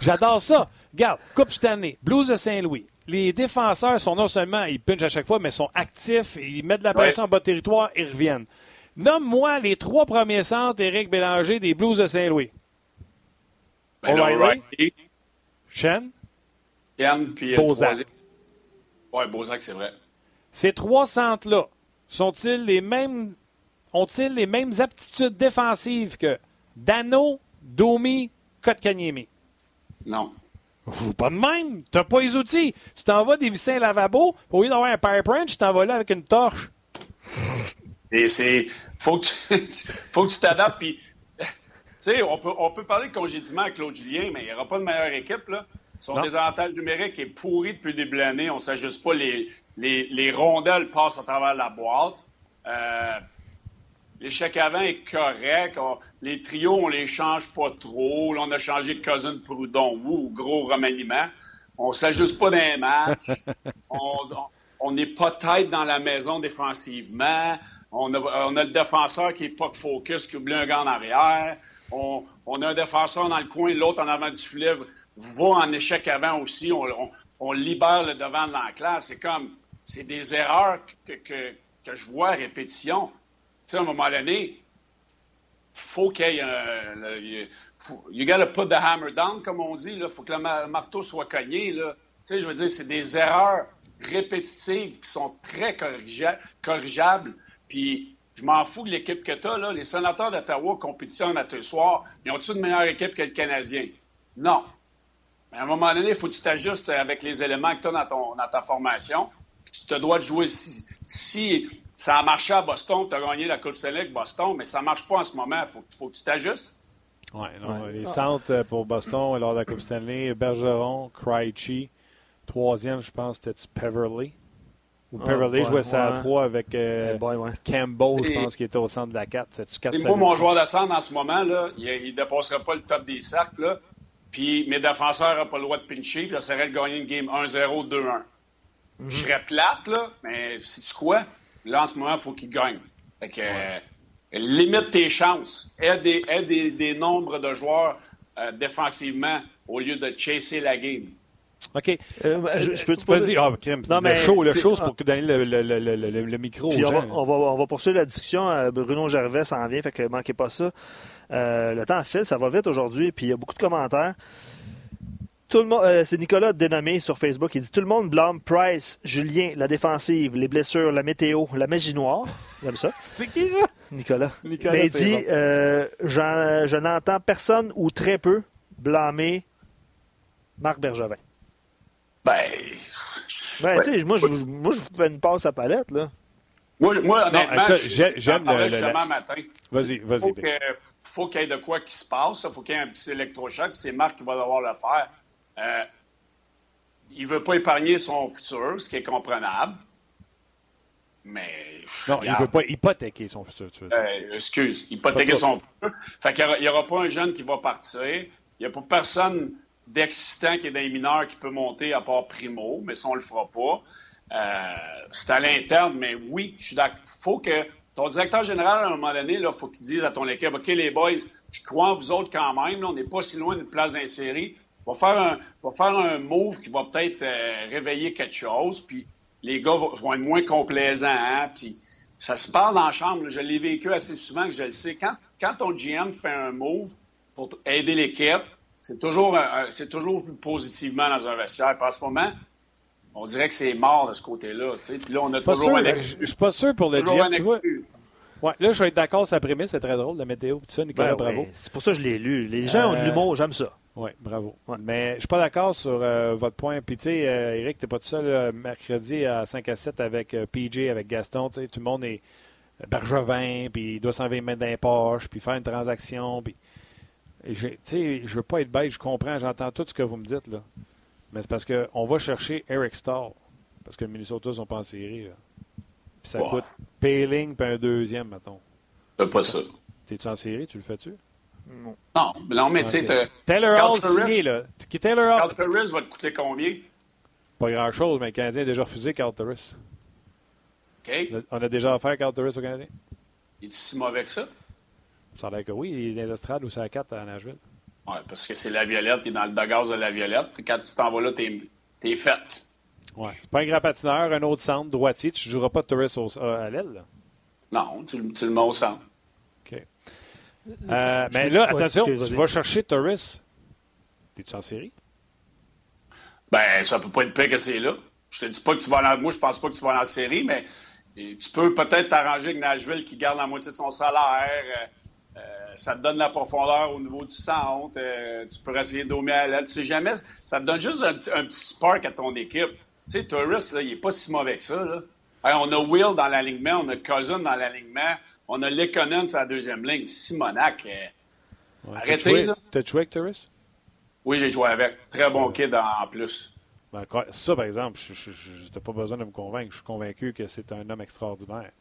J'adore ça. Regarde, Coupe Stanley, Blues de Saint-Louis. Les défenseurs sont non seulement, ils punchent à chaque fois, mais sont actifs, ils mettent de la pression en bas de territoire, ils reviennent. Nomme-moi les trois premiers centres, Éric Bélanger, des Blues de Saint-Louis. Ben, O'Reilly. Chen, Ken, puis Bozak. Ouais, Bozak, c'est vrai. ces trois centres-là, sont-ils les mêmes, ont-ils les mêmes aptitudes défensives que Dano, Domi, Kotkaniemi? Non. Joue pas de même. T'as pas les outils. Tu t'en vas dévisser un lavabo, au lieu d'avoir un wrench, tu t'en vas là avec une torche. Et c'est. Faut que tu faut que tu t'adaptes. Puis, tu sais, on peut, on peut parler de congédiement avec Claude Julien, mais il n'y aura pas de meilleure équipe. Là. Son Non. désavantage numérique est pourri depuis le début de l'année. On ne s'ajuste pas. Les, les, les rondelles passent à travers la boîte. Euh, L'échec avant est correct. On- les trios, on les change pas trop. Là, on a changé Cousin Proudhon. Ouh, gros remaniement. On s'ajuste pas d'un match. on, on- on n'est pas tête dans la maison défensivement. On a, le défenseur qui n'est pas focus, qui oublie un gars en arrière. On, a un défenseur dans le coin, l'autre en avant du filet va en échec avant aussi. On, libère le devant de l'enclave. C'est comme, c'est des erreurs que, que- que je vois à répétition. Tu sais, à un moment donné, faut qu'il y ait un. il- faut- you gotta put the hammer down, comme on dit. Il faut que le ma- marteau soit cogné. Tu sais, je veux dire, c'est des erreurs répétitives qui sont très corrigea- corrigeables. Puis, je m'en fous de l'équipe que tu as. Là. Les sénateurs d'Ottawa compétitionnent à ce soir. Ils ont-ils une meilleure équipe que le Canadien? Non. Mais à un moment donné, il faut que tu t'ajustes avec les éléments que tu as dans, ton- dans ta formation. Puis Tu te dois de jouer. Si, si ça a marché à Boston, tu as gagné la Coupe Stanley avec Boston, mais ça ne marche pas en ce moment. Il faut, faut que tu t'ajustes. Ouais, non, Ouais. Les centres euh, pour Boston lors de la Coupe Stanley, Bergeron, Krejci. Troisième, je pense, c'était Peverly? Ou Ah, jouait ça à ouais. trois avec euh, Eh boy, ouais. Campbell, je pense, qui était au centre de la 4. C'était-tu 4 Et moi, mon joueur de centre en ce moment, là, il ne dépassera pas le top des cercles. là. Puis mes défenseurs n'ont pas le droit de pincher. J'essaierai de gagner une game 1-0, 2-1. Je serais plate, là, mais sais-tu quoi? Là, en ce moment, il faut qu'il gagne. Fait que, euh, limite tes chances. Aide des, aide des, des nombres de joueurs euh, défensivement au lieu de chasser la game. OK. Euh, je, je peux te Vas-y, ah, crème. Non, le mais, show, le show, c'est ah. pour que donner le, le, le, le, le- le micro on va, on, va, on va poursuivre la discussion. Euh, Bruno Gervais s'en vient, fait que manquez pas ça. Euh, le temps file, ça va vite aujourd'hui, puis il y a beaucoup de commentaires. Tout le monde, euh, c'est Nicolas dénommé sur Facebook. Il dit tout le monde blâme Price, Julien, la défensive, les blessures, la météo, la magie noire. J'aime ça. C'est qui ça? Nicolas. Nicolas, Mais il dit bon. euh, je n'entends personne ou très peu blâmer Marc Bergevin. Ben, Ben, Ouais. tu sais, moi, je, moi, je vous fais une passe à palette, là. moi, moi honnêtement, j'aime le- le- justement la- matin. Vas-y, vas-y. faut que- faut qu'il y ait de quoi qui se passe. Il faut qu'il y ait un petit électrochoc. puis C'est Marc qui va devoir le faire. Euh, il ne veut pas épargner son futur, ce qui est comprenable. Mais. Non, il ne veut pas hypothéquer son futur. Tu veux dire. euh, excuse, hypothéquer Pas son futur. Fait qu'il n'y aura, pas un jeune qui va partir. Il n'y a pas personne d'excitant qui est dans les mineurs qui peut monter à part Primo, mais ça, on le fera pas. Euh, c'est à l'interne, mais oui, je suis d'accord. faut que ton directeur général, à un moment donné, il faut qu'il dise à ton équipe OK, les boys, je crois en vous autres quand même. là, on n'est pas si loin d'une place d'insérie. Va faire un, va faire un move qui va peut-être euh, réveiller quelque chose. Puis les gars vont, être moins complaisants. hein, puis ça se parle dans la chambre. là. Je l'ai vécu assez souvent que je le sais. Quand, quand ton GM fait un move pour aider l'équipe, c'est toujours, c'est toujours vu positivement dans un vestiaire. Puis en ce moment, on dirait que c'est mort de ce côté-là. tu sais. Puis là, on a Pas toujours sûr, un, je ex- je suis pas sûr pour le GM, tu. Ouais, là, je vais être d'accord, sa prémisse, c'est très drôle, la météo. Tout ça, Nicolas, Ben bravo. ouais, C'est pour ça que je l'ai lu. Les gens ont de Euh, l'humour, j'aime ça. Oui, bravo. Ouais. Mais je suis pas d'accord sur euh, votre point. Puis, tu sais, euh, Eric, t'es pas tout seul mercredi à 5 à 7 avec euh, PJ, avec Gaston. Tu sais, tout le monde est Bergevin, puis il doit s'en mettre dans les poches, puis faire une transaction. Puis, Je veux pas être bête, je comprends, j'entends tout ce que vous me dites, là. Mais c'est parce qu'on va chercher Eric Stahl, parce que le Minnesota sont pas en série, là. Puis ça Ouais. coûte Payling, puis un deuxième, mettons. Fais pas ça. T'es-tu en série, tu le fais-tu? Non, mais non, mais tu sais, Taylor Hall signé, là. Qui Taylor Hall? Carl Ferris va te coûter combien? pas grand-chose, mais le Canadien a déjà refusé Carl Turris. OK. On a déjà offert Carl Turris au Canadien. Il est si mauvais que ça? Ça a l'air que oui, il est dans les estrades ou c'est à 4 à Nashville. Oui, parce que c'est la violette, puis dans le bagage de la violette. Puis quand tu t'en vas là, t'es es faite. Ouais. C'est pas un grand patineur, un autre centre, droitier. Tu ne joueras pas Turris au, à l'aile, Non, tu, tu, le mets au centre. OK. Euh, mais là, attention, tu vas chercher Turris. T'es-tu en série? Ben, ça peut pas être pire que c'est là. Je te dis pas que tu vas en... Moi, je pense pas que tu vas en série, mais tu peux peut-être t'arranger avec Nashville qui garde la moitié de son salaire. Euh, euh, ça te donne la profondeur au niveau du centre. Euh, tu peux essayer de dominer à l'aile. Tu sais jamais. Ça te donne juste un, petit spark à ton équipe. Tu sais, Turris, il est pas si mauvais que ça. Là. on a Will dans l'alignement, on a Cousin dans l'alignement, on a Lekonen sur la deuxième ligne. Simonac. Ouais, arrêtez. T'as joué avec Turris? Oui, j'ai joué avec. Très bon kid en plus. Ben, ça, par exemple, je n'ai pas besoin de me convaincre. Je suis convaincu que c'est un homme extraordinaire.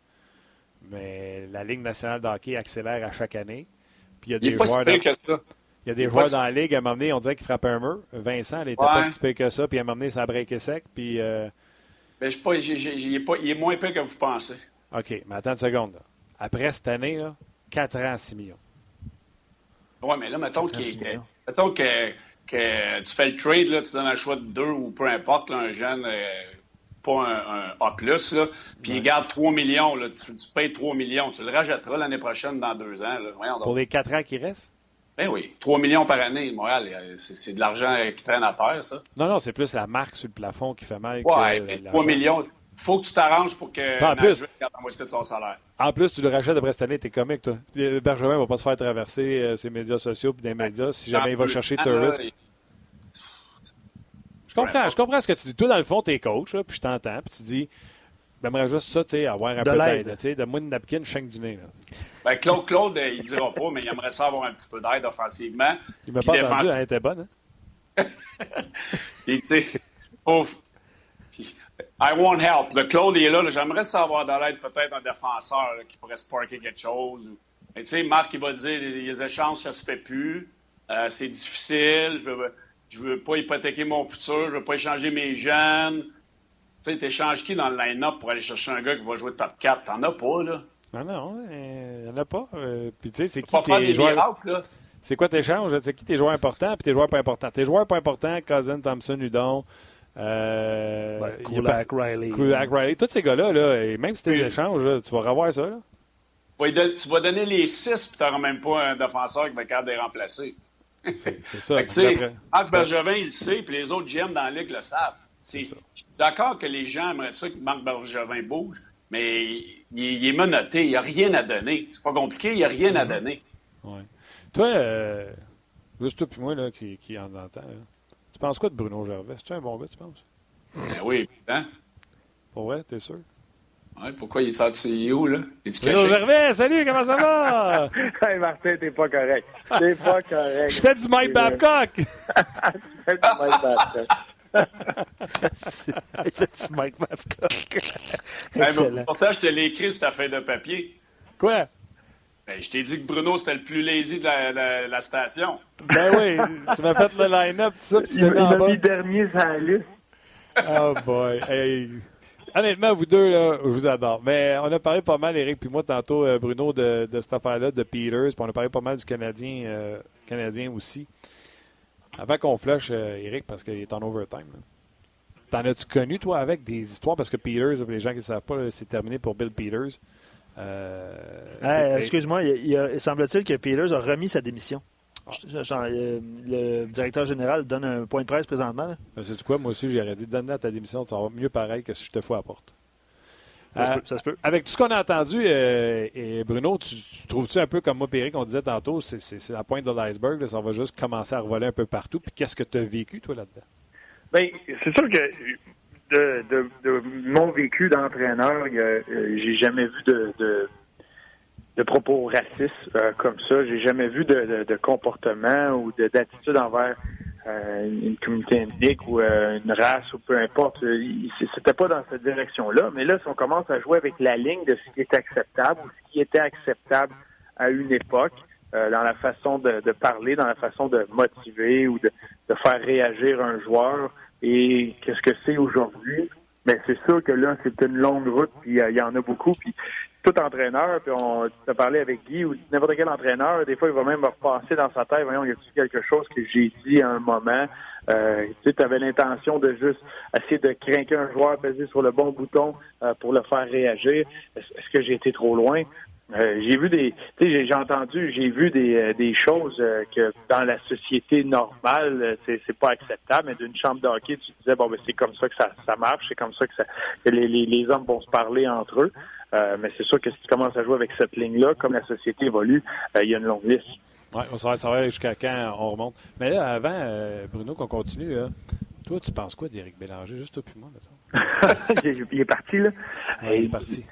Mais la Ligue nationale de hockey accélère à chaque année. Puis il y a des joueurs. Dans... Il y a des joueurs dans la Ligue, à un moment donné, on dirait qu'il frappe un mur. Vincent, il n'était pas si pire que ça. Puis à un moment donné, ça a breaké sec. Puis. Euh... Ben, je pas, il est moins pire que vous pensez. OK, mais attends une seconde. Après cette année, là, 4 ans, 6 millions. Oui, mais là, mettons, mettons que que tu fais le trade, là, tu donnes un choix de deux ou peu importe, là, un jeune, euh, pas un, un A, là, puis il garde 3 millions, là, tu, payes 3 millions, tu le rajouteras l'année prochaine dans deux ans. Là. Pour les quatre ans qui restent? Ben oui, 3 millions par année, Montréal, euh, c'est de l'argent qui traîne à terre, ça. Non, non, c'est plus la marque sur le plafond qui fait mal. Ouais, que 3 millions. faut que tu t'arranges pour que en plus, garde la moitié de son salaire. En plus, tu le rachètes après cette année, t'es comique, toi. Bergevin va pas se faire traverser euh, ses médias sociaux et des médias si jamais il va chercher Turris. Je comprends, je comprends ce que tu dis. Toi, dans le fond, t'es coach, là, puis je t'entends, puis tu dis, j'aimerais juste ça, tu sais, avoir un peu d'aide. Tu sais, donne-moi une napkin, chaîne du nez. Là. Ben, Claude, Claude, euh, il dira pas, mais il aimerait ça avoir un petit peu d'aide offensivement. Il m'a pas entendu, elle était bonne. Hein? Et tu sais, ouf. I won't help. Le Claude est là. J'aimerais savoir de l'aide peut-être un défenseur qui pourrait sparker quelque chose. tu sais, Marc, il va dire les, les échanges, ça se fait plus. Euh, c'est difficile. Je veux, je veux pas hypothéquer mon futur, je veux pas échanger mes jeunes. Tu sais, t'échanges qui dans le line-up pour aller chercher un gars qui va jouer top 4? T'en as pas, là. Non, non, il n'y en a pas. Euh, puis tu sais, c'est qui tes joueurs... C'est quoi t'échanges? C'est qui tes joueurs importants et tes joueurs pas importants? Tes joueurs pas importants, Cousin, Thompson, Udon, euh, ouais, Kulak, Riley. Kulak, Riley. Tous ces gars-là, là, et même si t'es échanges, tu vas revoir ça. Là. Tu vas donner les six puis tu n'auras même pas un défenseur qui va être capable de les remplacer. C'est ça. Marc Bergevin, il le sait, puis les autres GM dans la Ligue le savent. Je suis d'accord que les gens aimeraient ça que Marc Bergevin bouge, mais il, est menotté, il n'y a rien à donner. C'est pas compliqué, il n'y a rien à mm-hmm. donner. Ouais. Toi, euh, juste toi et moi là, qui, qui en entend, tu penses quoi de Bruno Gervais? C'est-tu un bon gars, tu penses? Ben oui, hein? Pour vrai, t'es sûr? Ouais, pourquoi il est sorti? Où, là? Bonjour Gervais, salut, comment ça va? hey Martin, t'es pas correct. T'es pas correct. Je fais du Mike Babcock! Je fais du Mike Babcock. Il fait du Mike Babcock. hey, pourtant, je te l'ai écrit sur ta feuille de papier. Quoi? Ben, je t'ai dit que Bruno, c'était le plus lazy de la, la, station. Ben oui, tu m'as fait le line-up, tout ça, puis tu m'as mis dernier sur la liste. Oh boy. Hey. Honnêtement, vous deux, là, je vous adore. Mais on a parlé pas mal, Eric puis moi, tantôt, euh, Bruno, de, de cette affaire-là, de Peters. Puis on a parlé pas mal du Canadien, euh, Canadien aussi. Avant qu'on flush, euh, Eric, parce qu'il est en overtime. T'en as-tu connu, toi, avec des histoires? Parce que Peters, les gens qui ne savent pas, c'est terminé pour Bill Peters. Excuse-moi, il, semble-t-il que Peters a remis sa démission. Euh, le directeur général donne un point de presse présentement. C'est quoi? Moi aussi, j'aurais dit donne à ta démission, ça va mieux pareil que si je te fous à la porte. Ça, se peut, Avec tout ce qu'on a entendu, euh, et Bruno, tu, trouves-tu un peu comme moi, Pierre, qu'on disait tantôt, c'est la pointe de l'iceberg, ça va juste commencer à revoler un peu partout. Puis qu'est-ce que tu as vécu, toi, là-dedans? Bien, c'est sûr que de, mon vécu d'entraîneur, euh, j'ai jamais vu de de propos racistes euh, comme ça. J'ai jamais vu de, de, comportement ou d'attitude envers euh, une communauté ethnique ou euh, une race ou peu importe. C'était pas dans cette direction-là. Mais là, si on commence à jouer avec la ligne de ce qui est acceptable ou ce qui était acceptable à une époque, dans la façon de, de, parler, dans la façon de motiver ou de, de faire réagir un joueur, et qu'est-ce que c'est aujourd'hui. Mais c'est sûr que là, c'est une longue route, puis il y en a beaucoup. Puis tout entraîneur, puis on a parlé avec Guy ou n'importe quel entraîneur, des fois, il va même repasser dans sa tête, voyons, y a-t-il quelque chose que j'ai dit à un moment? Euh, tu avais l'intention de juste essayer de craquer un joueur, peser sur le bon bouton euh, pour le faire réagir. Est-ce que j'ai été trop loin? Euh, j'ai vu des, tu sais, j'ai entendu, j'ai vu des, euh, des choses que dans la société normale, c'est, c'est pas acceptable. Mais d'une chambre d'hockey, tu disais bon, ben c'est comme ça que ça, ça marche, c'est comme ça que, ça, que les, les, les hommes vont se parler entre eux. Euh, mais c'est sûr que si tu commences à jouer avec cette ligne-là, comme la société évolue, euh, il y a une longue liste. Oui, on va savoir jusqu'à quand on remonte. Mais là, avant, euh, Bruno, qu'on continue, toi, tu penses quoi d'Éric Bélanger, juste au moi, il est parti, là. il est parti.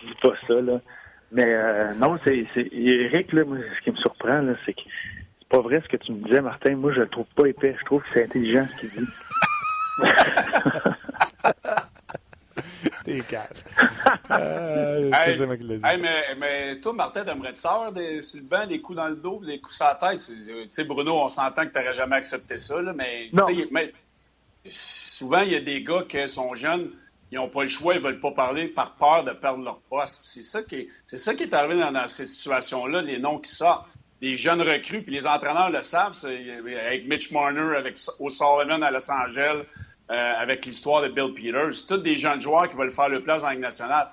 C'est pas ça, là. Mais non, c'est Éric, là, moi, ce qui me surprend, là, c'est que c'est pas vrai ce que tu me disais, Martin. Moi, je le trouve pas épais. Je trouve que c'est intelligent ce qu'il dit. T'es calme. Euh, mais, mais, toi, Martin, t'aimerais te sortir des, sur le banc, des coups dans le dos, des coups sur la tête? Tu sais, Bruno, on s'entend que t'aurais jamais accepté ça, là, mais, mais souvent, il y a des gars qui sont jeunes, ils n'ont pas le choix, ils veulent pas parler par peur de perdre leur poste. C'est ça qui est, c'est ça qui est arrivé dans, ces situations-là, les noms qui sortent. Les jeunes recrues, puis les entraîneurs le savent, avec Mitch Marner, avec O'Sullivan à Los Angeles, euh, avec l'histoire de Bill Peters. C'est tous des jeunes joueurs qui veulent faire le place dans la Ligue nationale.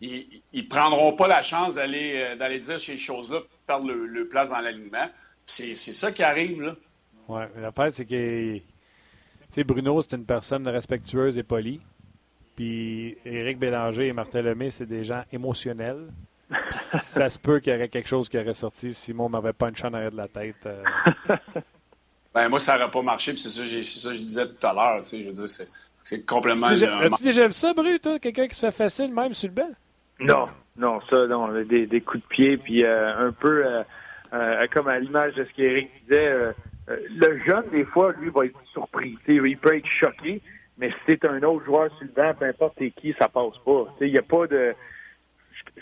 ils ne prendront pas la chance d'aller euh, d'aller dire ces choses-là pour perdre le, place dans l'alignement. C'est ça qui arrive. là. Oui, l'affaire, c'est que Bruno, c'est une personne respectueuse et polie. Puis Éric Bélanger et Martin Lemay, c'est des gens émotionnels. ça se peut qu'il y aurait quelque chose qui aurait sorti si Simon m'avait pas une en arrière de la tête. Euh. Ben, moi, ça n'aurait pas marché, puis c'est ça, ça, que je disais tout à l'heure. Tu sais, je veux dire, c'est complètement. As-tu déjà vu ça, Bru, toi? Quelqu'un qui se fait facile même sur le banc? Non, non, ça, non. Des, des coups de pied, puis euh, un peu euh, euh, comme à l'image de ce qu'Éric disait, le jeune, des fois, lui, va être surpris. il peut être choqué, mais si c'est un autre joueur sur le banc, peu importe qui, ça passe pas. Il n'y a pas de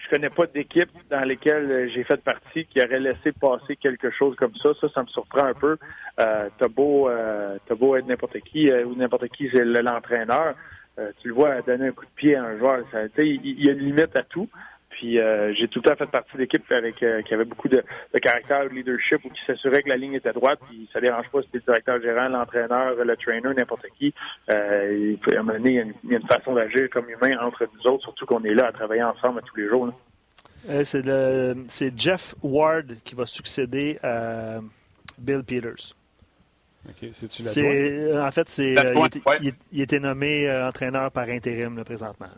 je connais pas d'équipe dans lesquelles euh, j'ai fait partie qui aurait laissé passer quelque chose comme ça. Ça, ça me surprend un peu. Euh, t'as beau, euh, beau être n'importe qui euh, ou n'importe qui, c'est l'entraîneur. tu le vois donner un coup de pied à un joueur. Il y a une limite à tout. Puis euh, j'ai tout le temps fait partie de l'équipe avec euh, qui avait beaucoup de, de caractère, de leadership, ou qui s'assurait que la ligne était droite. Puis ça dérange pas si c'était le directeur gérant, l'entraîneur, le trainer, n'importe qui. Euh, il, peut, à un il, y a une, façon d'agir comme humain entre nous autres, surtout qu'on est là à travailler ensemble tous les jours. c'est Jeff Ward qui va succéder à Bill Peters. OK. C'est-tu En fait, c'est, il, il, était nommé entraîneur par intérim présentement.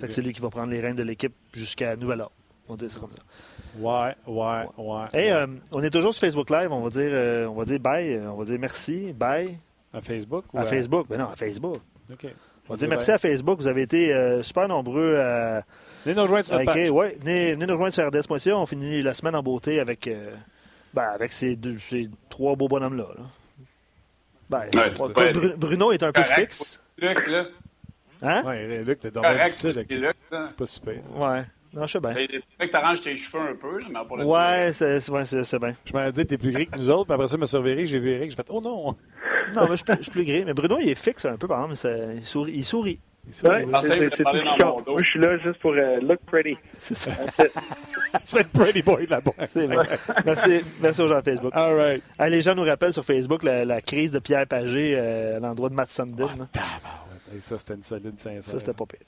Fait que c'est lui qui va prendre les rênes de l'équipe jusqu'à nouvel ordre. On va dire ça comme ça. Ouais, ouais, ouais. Hey, euh, on est toujours sur Facebook Live. On va dire, euh, on va dire bye. Euh, on va dire merci. Bye. À Facebook? Ou à, Facebook. Ben non, à Facebook. OK. On va dire merci à Facebook. Vous avez été super nombreux à. Venez nous rejoindre sur page. Ouais, venez, venez, nous rejoindre sur RDS.ca. On finit la semaine en beauté avec, ben, avec ces, deux, ces trois beaux bonhommes-là. Ben, Bruno est un peu fixe. Là. Hein? Ouais, Luc, t'es dans le c'est Luc, Pas super. Ouais. Non, je sais bien. Fait que t'arranges tes cheveux un peu, mais pour le Ouais, c'est ouais, bien. Je m'en dit, t'es plus gris que nous autres, mais après ça, je me suis reviré, j'ai vu Eric, j'ai fait, oh non! Non, mais je suis plus gris. Mais Bruno, il est fixe un peu, par exemple. Il sourit. Il sourit. Ouais, c'est Moi, je suis là juste pour uh, look pretty. C'est ça. c'est le pretty boy là-bas. Merci, merci aux gens de Facebook. All right. les gens nous rappellent sur Facebook la, la crise de Pierre Pagé euh, à l'endroit de Matt Sundin. Oh, ça, c'était une solide 500. Ça, c'était pas pire.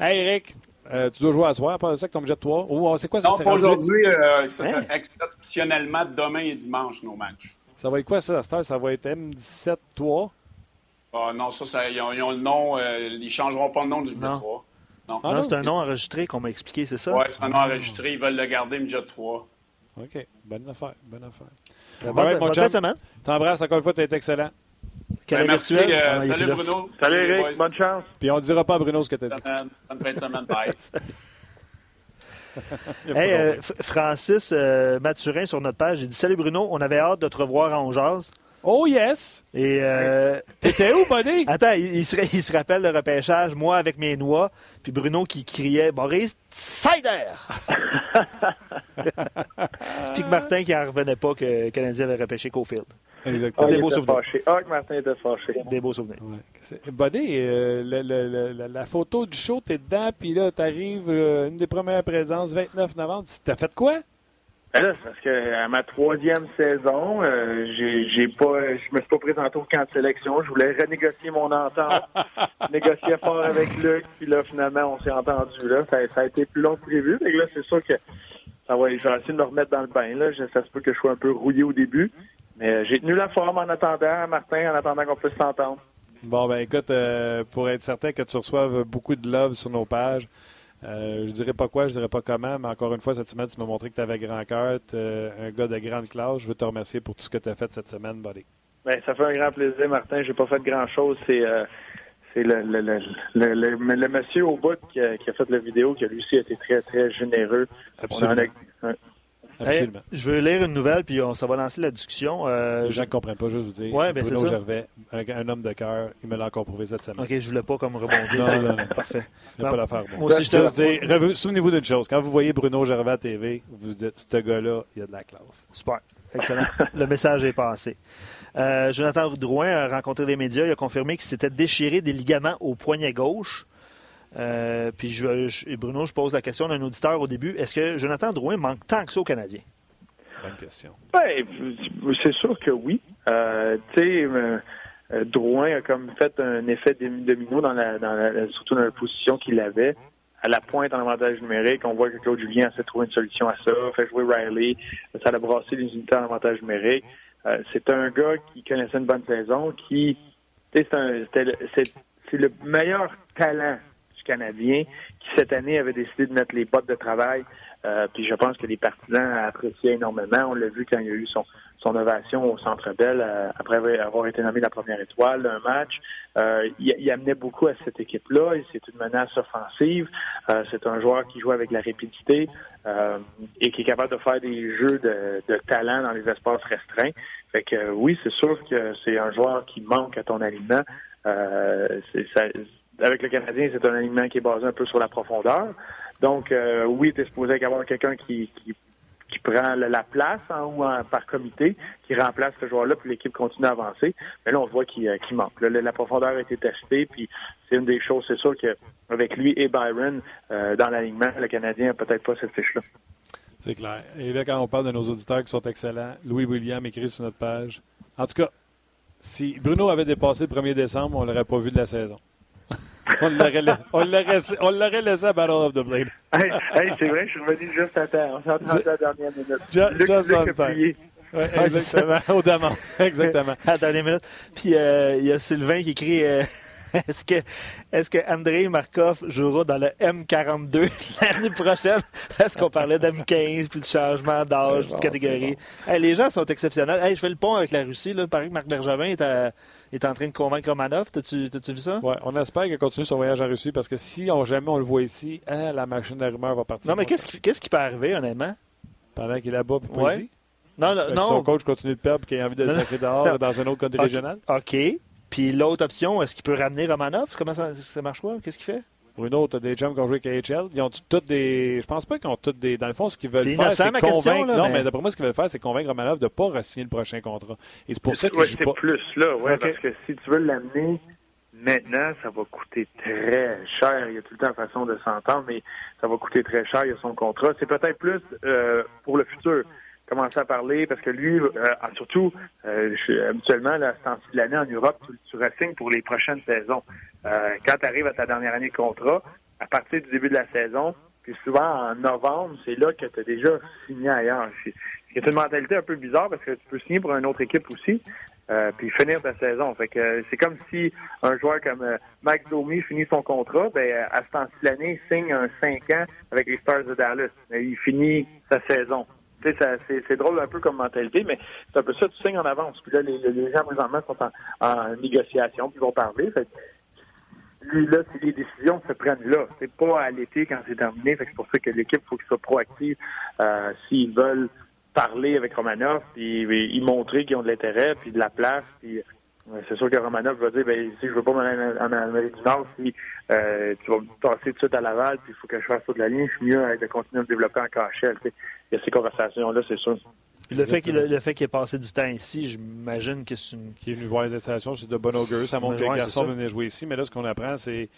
Hey, Eric, euh, tu dois jouer à soir, pas ça que ton budget de 3. Ou c'est quoi ça? Non, pas aujourd'hui. Euh, ça, hein? exceptionnellement demain et dimanche, nos matchs. Ça va être quoi, ça, à Ça va être M17-3? Ah, non, ça, ça ils, ont, le nom. Euh, ils ne changeront pas le nom du budget 3. Non, ah, non c'est un nom enregistré qu'on m'a expliqué, c'est ça? Oui, c'est un nom enregistré. Ils veulent le garder, budget 3. OK. Bonne affaire. Bonne affaire. Bonne, bonne, bonne semaine. T'embrasses encore une fois, tu es excellent. Ben, merci. Euh, salut Bruno. Salut Eric, bonne chance. Puis on ne dira pas à Bruno ce que tu as dit. Bonne fin de semaine, bye. hey, euh, Francis euh, Mathurin sur notre page, il dit Salut Bruno, on avait hâte de te revoir à Ongeaz. Oh yes! Et euh, T'étais où, buddy? Attends, il, se, il, se, rappelle le repêchage, moi avec mes noix, puis Bruno qui criait Boris Sider! puis que Martin qui n'en revenait pas que le Canadien avait repêché Cofield. Exactement. Ah, des beaux souvenirs. fâché. Ah, que Martin était fâché. Des beaux souvenirs. Ouais. Euh, le- le- le- la, la photo du show, t'es dedans, puis là, t'arrives, euh, une des premières présences, 29 novembre. T'as fait quoi? Ben là, parce que à ma troisième saison, euh, j'ai j'ai pas, je me suis pas présenté au camp de sélection. Je voulais renégocier mon entente, négocier fort avec Luc, puis là finalement on s'est entendu là. Ça, ça a été plus long que prévu. Mais là, c'est sûr que ça va. Je vais essayer de me remettre dans le bain là. Je- Ça se peut que je sois un peu rouillé au début, mais euh, j'ai tenu la forme en attendant, Martin, en attendant qu'on puisse s'entendre. Bon, ben écoute, euh, pour être certain que tu reçoives beaucoup de love sur nos pages, euh, je dirais pas quoi, je dirais pas comment, mais encore une fois, cette semaine, tu m'as montré que tu avais grand cœur, un gars de grande classe. Je veux te remercier pour tout ce que tu as fait cette semaine, buddy. Ben, ça fait un grand plaisir, Martin. J'ai pas fait grand chose. C'est euh, c'est le, le, le, le, monsieur au bout qui a, qui a fait la vidéo, qui a lui aussi été très, très généreux. Absolument. On a Absolument. Hey, je veux lire une nouvelle, puis on, ça va lancer la discussion. Euh, Les je- gens ne comprennent pas, juste vous dire. Ouais, ben, Bruno. Gervais, un, un homme de cœur, il me l'a encore prouvé cette semaine. OK, je voulais pas comme rebondir. Non, non, non. Parfait. Il n'y a pas l'affaire. Bon. Moi aussi, je te- Juste dire, Souvenez-vous d'une chose. Quand vous voyez Bruno Gervais à TV, vous dites, ce gars-là, il a de la classe. Super. Excellent. Le message est passé. Euh, Jonathan Drouin a rencontré les médias. Il a confirmé qu'il s'était déchiré des ligaments au poignet gauche. Euh, puis je, Bruno, je pose la question d'un auditeur au début. Est-ce que Jonathan Drouin manque tant que ça aux Canadiens? Bonne question. Ben, c'est sûr que oui. Euh, tu sais, euh, Drouin a comme fait un effet domino dans la, dans la, surtout dans la position qu'il avait. À la pointe en avantage numérique, on voit que Claude Julien essaie de trouver une solution à ça, fait jouer Riley, ça a brassé les unités en avantage numérique. Euh, c'est un gars qui connaissait une bonne saison, qui, un- c'est le meilleur talent Canadien qui cette année avait décidé de mettre les bottes de travail. Euh, puis je pense que les partisans appréciaient énormément. On l'a vu quand il y a eu son, son ovation au Centre Bell euh, après avoir été nommé la première étoile d'un match. Euh, il, amenait beaucoup à cette équipe-là. C'est une menace offensive. C'est un joueur qui joue avec la rapidité et qui est capable de faire des jeux de, talent dans les espaces restreints. Fait que oui, c'est sûr que c'est un joueur qui manque à ton ça- avec le Canadien, c'est un alignement qui est basé un peu sur la profondeur. Donc, euh, oui, tu es supposé avoir quelqu'un qui, qui, qui prend la, la place en, ou en- par comité, qui remplace ce joueur-là, puis l'équipe continue à avancer. Mais là, on voit qu'il euh, manque. La profondeur a été testée, puis c'est une des choses, c'est sûr qu'avec lui et Byron euh, dans l'alignement, le Canadien n'a peut-être pas cette fiche-là. C'est clair. Et là, quand on parle de nos auditeurs qui sont excellents, Louis William écrit sur notre page. En tout cas, si Bruno avait dépassé le 1er décembre, on ne l'aurait pas vu de la saison. On l'aurait la- on l'aurait on l'aurait laissé à Battle of the Blade. Hey, hey, c'est vrai, je suis revenu juste à temps. On s'est entendu à la dernière minute. Luc, just Luc on time. Ouais, exactement. Au. Exactement. À la dernière minute. Puis euh, il y a Sylvain qui écrit euh, Est-ce que, est-ce que Andrei Markov jouera dans le M42 l'année prochaine? Est-ce qu'on parlait d'M15 puis de changement d'âge, de catégorie? Hey, les gens sont exceptionnels. Hey, je fais le pont avec la Russie. Là. Il paraît que Marc Bergevin est, à- est en train de convaincre Romanov. T'as-tu, t'as-tu vu ça? Ouais, on espère qu'il continue son voyage en Russie parce que si on, jamais on le voit ici, hein, la machine à rumeurs va partir. Non, mais qu'est-ce qui, peut arriver, honnêtement? Pendant qu'il est là-bas, puis pas Ouais. ici. Non, non, que Son non. coach continue de perdre et qu'il a envie de le Non, non. sacrer dehors dans un autre country Ok. régional. OK. Puis l'autre option, est-ce qu'il peut ramener Romanov? Comment ça, ça marche quoi? Qu'est-ce qu'il fait? Bruno, tu as des chums qui ont joué avec KHL. Ils ont toutes des. Je pense pas qu'ils ont toutes des. Dans le fond, ce qu'ils veulent faire, c'est question, convaincre. là, non, mais- mais, d'après moi, ce qu'ils veulent faire, c'est convaincre Romanov de ne pas re-signer le prochain contrat. Et c'est pour ça qu'il Ouais, joue c'est pas. plus là, ouais, parce que si tu veux l'amener maintenant, ça va coûter très cher. Il y a tout le temps façon de s'entendre, mais ça va coûter très cher. Il y a son contrat. C'est peut-être plus euh, pour le futur. Commencer à parler parce que lui, euh, ah, surtout, euh, habituellement, là, à ce temps-ci de l'année en Europe, tu, tu re-signes pour les prochaines saisons. Euh, quand tu arrives à ta dernière année de contrat, à partir du début de la saison, puis souvent en novembre, c'est là que tu as déjà signé ailleurs. C'est une mentalité un peu bizarre parce que tu peux signer pour une autre équipe aussi, euh, puis finir ta saison. Fait que euh, c'est comme si un joueur comme euh, Max Domi finit son contrat, ben à ce temps-ci de l'année, il signe un 5 ans avec les Stars de Dallas. Mais il finit sa saison. C'est drôle un peu comme mentalité, mais c'est un peu ça, tu signes en avance. Puis là, les, gens présentement sont en, négociation, puis ils vont parler. Fait lui, là, les décisions se prennent là. C'est pas à l'été quand c'est terminé. C'est pour ça que l'équipe, faut qu'il soit proactive euh, s'ils veulent parler avec Romanov, puis y montrer qu'ils ont de l'intérêt, puis de la place, puis c'est sûr que Romanov va dire, ben, si je veux pas m'en aller en en Amérique du Nord, si euh, tu vas me passer tout de suite à Laval, puis il faut que je fasse toute la ligne, je suis mieux euh, de continuer à me développer en KHL. tu sais. Il y a ces conversations-là, c'est sûr. Le fait qu'il le fait qu'il ait passé du temps ici, j'imagine que c'est une. Qui est venu voir les installations, c'est de bon augure. Ça montre que Ouais, le c'est garçon ça. venait jouer ici. Mais là, ce qu'on apprend, c'est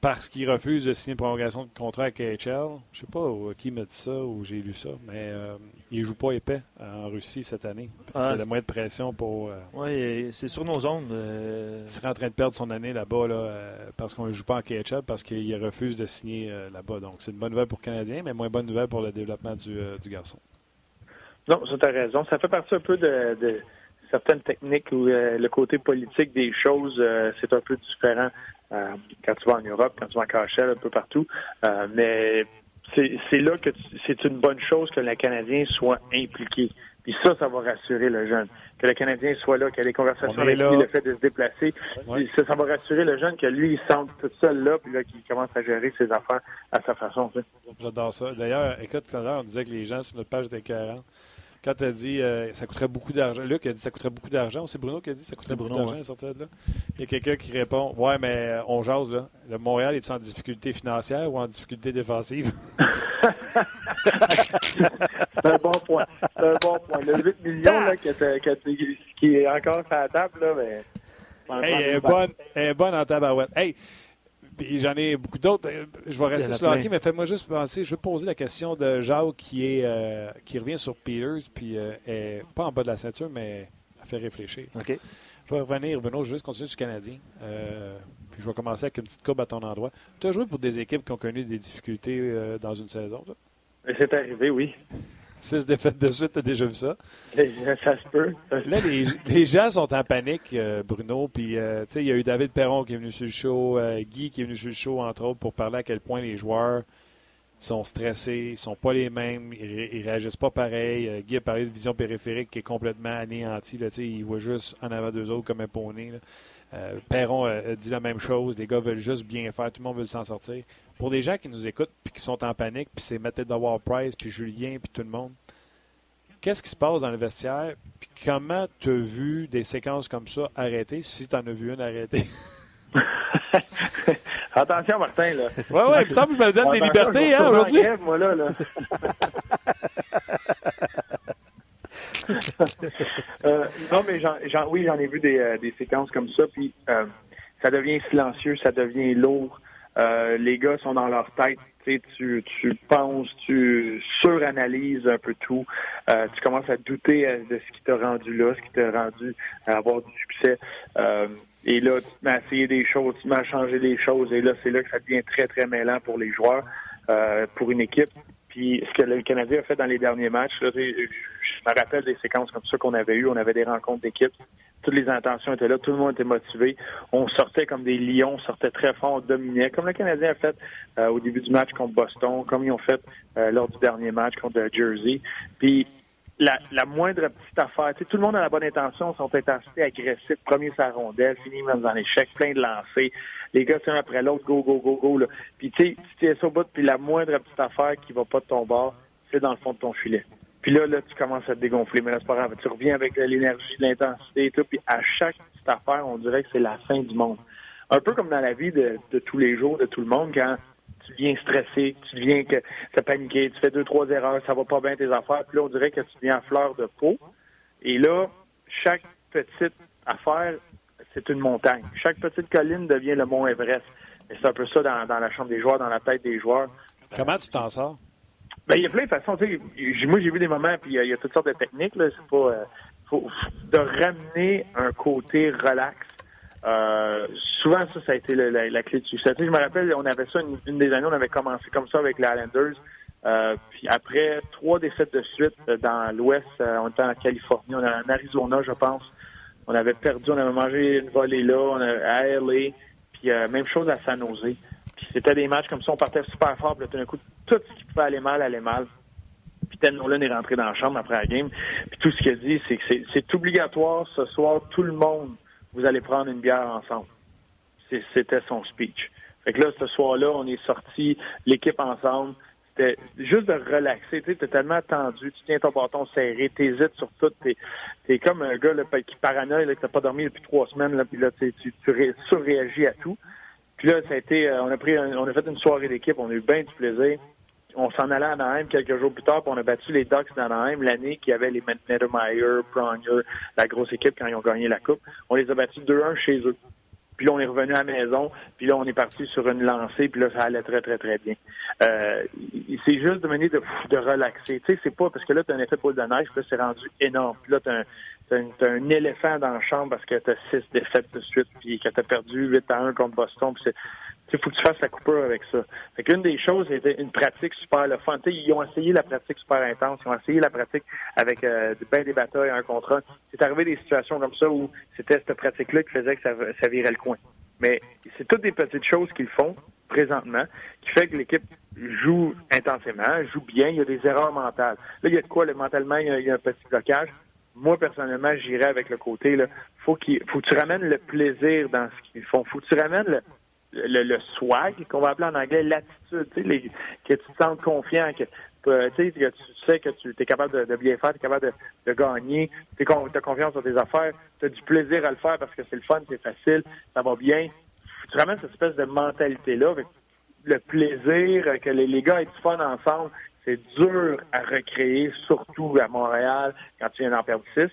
parce qu'il refuse de signer une prolongation de contrat avec KHL. Je sais pas euh, qui m'a dit ça ou j'ai lu ça, mais euh, il joue pas épais en Russie cette année. Ah, c'est le moyen de pression pour. euh, Oui, c'est sur nos ondes. euh, il serait en train de perdre son année là-bas là, euh, parce qu'on ne joue pas en KHL parce qu'il refuse de signer euh, là-bas. Donc, c'est une bonne nouvelle pour le Canadien, mais moins bonne nouvelle pour le développement du, euh, du garçon. Non, ça, tu as raison. Ça fait partie un peu de, de certaines techniques où euh, le côté politique des choses, euh, c'est un peu différent euh, quand tu vas en Europe, quand tu vas en KHL, un peu partout. Euh, mais c'est là que c'est une bonne chose que le Canadien soit impliqué. Puis ça, ça va rassurer le jeune. Que le Canadien soit là, qu'il y ait des conversations avec là. lui, le fait de se déplacer. Ouais. Ça, ça va rassurer le jeune que lui, il sent tout seul là, puis là, qu'il commence à gérer ses affaires à sa façon. J'adore ça. D'ailleurs, écoute, tout à l'heure, on disait que les gens sur notre page étaient 40. Quand tu as dit euh, ça coûterait beaucoup d'argent, Luc a dit ça coûterait beaucoup d'argent. C'est Bruno qui a dit ça coûterait beaucoup d'argent à sortir de là. Il y a quelqu'un qui répond Ouais, mais euh, on jase là. Le Montréal est en difficulté financière ou en difficulté défensive? C'est un bon point. C'est un bon point. Le 8 millions là, que que qui est encore sur la table, là, mais. Hey, elle est bonne, elle est bonne en tabarouette. Hey, puis j'en ai beaucoup d'autres. Euh, Je vais rester a sur le hockey, mais faites-moi juste penser. Je veux poser la question de Jacques qui est euh, qui revient sur Peters, puis euh, est pas en bas de la ceinture, mais elle fait réfléchir. OK. Je vais revenir, Benoît, je vais juste continuer sur le Canadien. Euh, puis je vais commencer avec une petite courbe à ton endroit. Tu as joué pour des équipes qui ont connu des difficultés euh, dans une saison. toi? C'est arrivé, oui. Six défaites de suite, tu as déjà vu ça? Ça se peut. Là, les, les gens sont en panique, euh, Bruno. Puis, euh, tu sais, il y a eu David Perron qui est venu sur le show, euh, Guy qui est venu sur le show, entre autres, pour parler à quel point les joueurs sont stressés, ils sont pas les mêmes, ils, ré- ils réagissent pas pareil. Guy a parlé de vision périphérique qui est complètement anéantie. Là, tu sais, il voit juste en avant d'eux autres comme un poney. là. Euh, Perron euh, dit la même chose. Les gars veulent juste bien faire. Tout le monde veut s'en sortir. Pour des gens qui nous écoutent puis qui sont en panique, puis c'est Mathieu D'avoir Price, puis Julien, puis tout le monde, qu'est-ce qui se passe dans le vestiaire? Puis comment tu as vu des séquences comme ça arrêter, si tu en as vu une arrêtée? Attention, Martin, là. Ouais, ouais, il me semble que je me donne des libertés hein, aujourd'hui. grève, moi, là, là. Euh, non, mais j'en, oui, j'en ai vu des, euh, séquences comme ça, puis euh, ça devient silencieux, ça devient lourd. Les gars sont dans leur tête. Tu, tu, penses, tu suranalyses un peu tout. Tu commences à douter de ce qui t'a rendu là, ce qui t'a rendu à avoir du succès. Et là, tu à essayer des choses, tu à changer des choses. Et là, c'est là que ça devient très, très mêlant pour les joueurs, pour une équipe. Puis ce que le Canadien a fait dans les derniers matchs, je me rappelle des séquences comme ça qu'on avait eues. On avait des rencontres d'équipe. Toutes les intentions étaient là. Tout le monde était motivé. On sortait comme des lions, on sortait très fort, on dominait, comme le Canadien a fait euh, au début du match contre Boston, comme ils ont fait euh, lors du dernier match contre Jersey. Puis la, moindre petite affaire, tout le monde a la bonne intention, sont intensité agressifs, premier sa rondelle, fini même dans l'échec, plein de lancers. Les gars, c'est un après l'autre, go, go, go, go. Puis tu sais, tu es au bout, puis la moindre petite affaire qui va pas de ton bord, c'est dans le fond de ton filet. Puis là, là, tu commences à te dégonfler, mais là, c'est pas grave. Tu reviens avec l'énergie, l'intensité et tout, puis à chaque petite affaire, on dirait que c'est la fin du monde. Un peu comme dans la vie de, tous les jours, de tout le monde, quand tu viens stressé, tu viens que ça paniquer, tu fais deux, trois erreurs, ça va pas bien tes affaires, puis là, on dirait que tu viens à fleur de peau. Et là, chaque petite affaire, c'est une montagne. Chaque petite colline devient le mont Everest. Et c'est un peu ça dans, dans la chambre des joueurs, dans la tête des joueurs. Comment tu t'en sors? Ben, il y a plein de façons. Moi, j'ai vu des moments, puis euh, il y a toutes sortes de techniques. Là. Pas euh, faut, de ramener un côté relax. Euh, souvent, ça, ça a été la, clé du succès. Je me rappelle, on avait ça une, des années, on avait commencé comme ça avec les Islanders. Puis après trois défaites de suite dans l'Ouest, on était en Californie, on était en Arizona, je pense. On avait perdu, on avait mangé une volée là, on avait, à LA, puis même chose à San Jose. Puis c'était des matchs comme ça, on partait super fort, puis là, tout d'un coup, tout pouvait aller mal allait mal. Puis Ted Nolan est rentré dans la chambre après la game. Puis tout ce qu'il a dit, c'est que c'est- obligatoire ce soir, tout le monde, vous allez prendre une bière ensemble. C'était son speech. Fait que là, ce soir-là, on est sortis, l'équipe ensemble. C'était juste de relaxer. Tu es tellement tendu, tu tiens ton bâton serré, t'hésites sur tout. T'es es comme un gars là, qui paranoïe, là, que pas dormi depuis trois semaines, là, puis là, tu, tu, tu ré- surréagis à tout. Puis là, ça a été, euh, on a pris, un- on a fait une soirée d'équipe, on a eu bien du plaisir. On s'en allait à Anaheim quelques jours plus tard, puis on a battu les Ducks d'Anaheim l'année qui avait les Nettermeyer, Pronger, la grosse équipe quand ils ont gagné la Coupe. On les a battus 2-1 chez eux. Puis là, on est revenu à la maison, puis là, on est parti sur une lancée, puis là, ça allait très, très, très bien. Euh, c'est juste de mener de, de relaxer. Tu sais, c'est pas parce que là, tu as un effet poule de neige, puis là, c'est rendu énorme. Puis là, tu as, un éléphant dans la chambre parce que tu as six défaites de suite, puis que tu as perdu 8 à 1 contre Boston. Puis il faut que tu fasses la coupure avec ça. Fait qu'une des choses, c'était une pratique super le fun. ils ont essayé la pratique super intense, ils ont essayé la pratique avec euh, bien des batailles, un contre C'est arrivé des situations comme ça où c'était cette pratique-là qui faisait que ça, virait le coin. Mais c'est toutes des petites choses qu'ils font présentement qui fait que l'équipe joue intensément, joue bien, il y a des erreurs mentales. Là, il y a de quoi, le, mentalement, il y, a, un petit blocage. Moi, personnellement, j'irais avec le côté, là, faut qu'il faut que tu ramènes le plaisir dans ce qu'ils font. Faut que tu ramènes le, le, swag, qu'on va appeler en anglais l'attitude, que tu te sens confiant, que, que tu sais que tu es capable de, bien faire, tu es capable de, gagner, tu as confiance dans tes affaires, tu as du plaisir à le faire parce que c'est le fun, c'est facile, ça va bien. Tu ramènes cette espèce de mentalité-là, le plaisir, que les, les gars aient du fun ensemble, c'est dur à recréer, surtout à Montréal, quand tu viens d'en perdre six.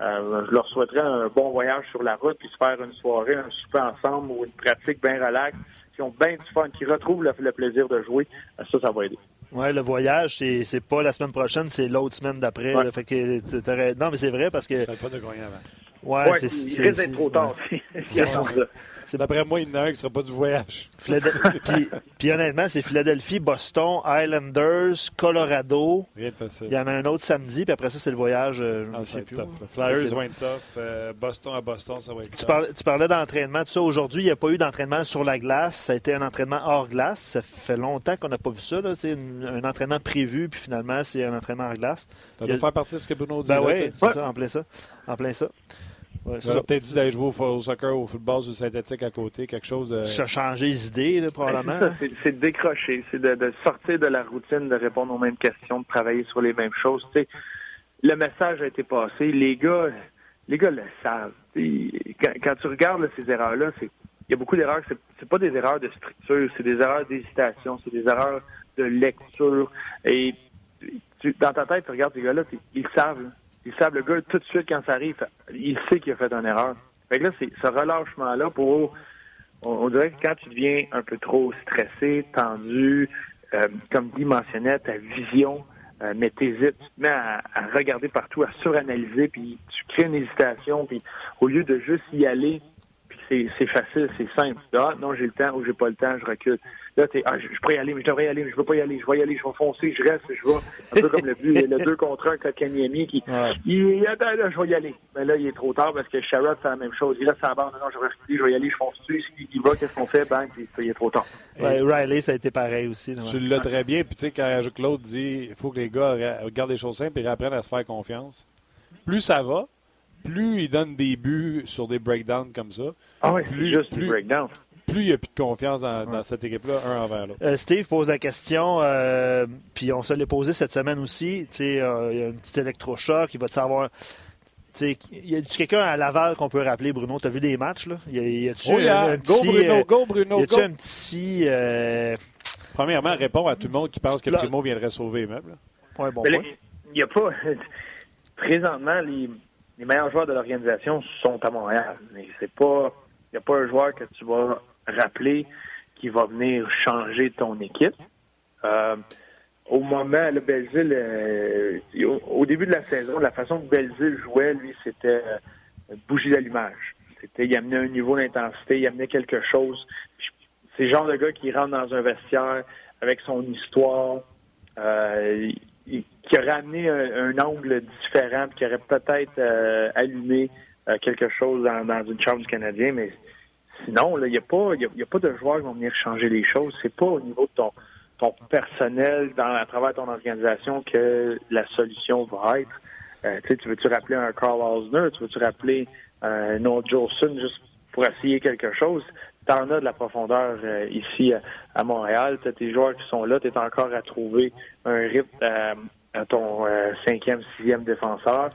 Euh, je leur souhaiterais un bon voyage sur la route, puis se faire une soirée, un souper ensemble ou une pratique bien relax, qui ont bien du fun, qui retrouvent le, plaisir de jouer. Euh, ça, ça va aider. Oui, le voyage, c'est, c'est pas la semaine prochaine, c'est l'autre semaine d'après. fait que non, mais c'est vrai parce que. Ça pas de gagner avant. Ouais, c'est, il risque d'être trop tard aussi. C'est d'après moi, il y en a un qui ne sera pas du voyage. puis, honnêtement, c'est Philadelphie, Boston, Islanders, Colorado. Rien de facile. Il y en a un autre samedi, puis après ça, c'est le voyage. Euh, ah, sais plus. Flyers vont être tough. Euh, Boston à Boston, ça va être tu parlais, tu parlais d'entraînement. Tout ça, aujourd'hui, il n'y a pas eu d'entraînement sur la glace. Ça a été un entraînement hors glace. Ça fait longtemps qu'on n'a pas vu ça. C'est un entraînement prévu, puis finalement, c'est un entraînement hors glace. Ça doit faire partie de ce que Bruno dit. Ben oui, c'est ça, en plein ça. En plein ça. Ouais, J'aurais peut-être dit d'aller jouer au, soccer ou au football sur le synthétique à côté, quelque chose de. Changer les idées, probablement. C'est de décrocher, c'est de, sortir de la routine, de répondre aux mêmes questions, de travailler sur les mêmes choses. le message a été passé. Les gars, les gars le savent. Quand, tu regardes ces erreurs-là, il y a beaucoup d'erreurs. C'est pas des erreurs de structure, c'est des erreurs d'hésitation, c'est des erreurs de lecture. Et dans ta tête, tu regardes ces gars-là, ils savent. Ils savent, le gars, tout de suite, quand ça arrive, il sait qu'il a fait une erreur. Fait que là, c'est ce relâchement-là pour. On, dirait que quand tu deviens un peu trop stressé, tendu, euh, comme dit mentionnait, ta vision, euh, mais t'hésites, tu te mets à, regarder partout, à suranalyser, puis tu crées une hésitation, puis au lieu de juste y aller, puis c'est facile, c'est simple. Ah, non, j'ai le temps ou j'ai pas le temps, je recule. Là, tu ah, je, je pourrais y aller, mais je devrais y aller, mais je veux pas y aller, je vais y aller, je vais foncer, je reste, je vais. Un peu comme le but, le 2 contre 1 Kanyemi qui, ouais. il, attends, là, je vais y aller. Mais là, il est trop tard parce que Sherrod fait la même chose. Il reste à la bande, non, je vais rester, je vais y aller, je fonce dessus. Il va, qu'est-ce qu'on fait? Bang, puis il est trop tard. Ouais, Riley, ça a été pareil aussi. Tu l'as très bien, puis tu sais, quand Claude dit, il faut que les gars regardent les choses simples et réapprennent à se faire confiance. Plus ça va, plus il donne des buts sur des breakdowns comme ça. Ah oui, plus, juste plus, breakdowns plus il n'y a plus de confiance dans, cette équipe-là, un envers l'autre. Euh, Steve pose la question, euh, puis on se l'est posé cette semaine aussi. Euh, il y a un petit électrochoc, il va te savoir. Y a quelqu'un à Laval qu'on peut rappeler, Bruno? Tu as vu des matchs, là? Y a, oh, un, go, Bruno, go, Bruno, y a un petit. Premièrement, répond à tout le monde qui pense que Primo viendrait sauver les meubles. Ouais, bon Il n'y a pas. Présentement, les, les meilleurs joueurs de l'organisation sont à Montréal. Mais c'est pas. Il n'y a pas un joueur que tu vas rappeler qui va venir changer ton équipe. Euh, au moment, le Belzile, euh, au, début de la saison, la façon que Belzile jouait, lui, c'était euh, bougie d'allumage. C'était, il amenait un niveau d'intensité, il amenait quelque chose. C'est le genre de gars qui rentre dans un vestiaire avec son histoire, qui aurait amené un, angle différent, qui aurait peut-être allumé quelque chose dans, dans une chambre du Canadien, mais Sinon, il n'y a, pas, a pas de joueurs qui vont venir changer les choses. C'est pas au niveau de ton, ton personnel dans, à travers ton organisation que la solution va être. Euh, tu veux-tu rappeler un Carl Osner? Tu veux-tu rappeler euh, un autre juste pour essayer quelque chose? Tu en as de la profondeur euh, ici à, Montréal. Tu as tes joueurs qui sont là. Tu es encore à trouver un rythme à ton cinquième, sixième défenseur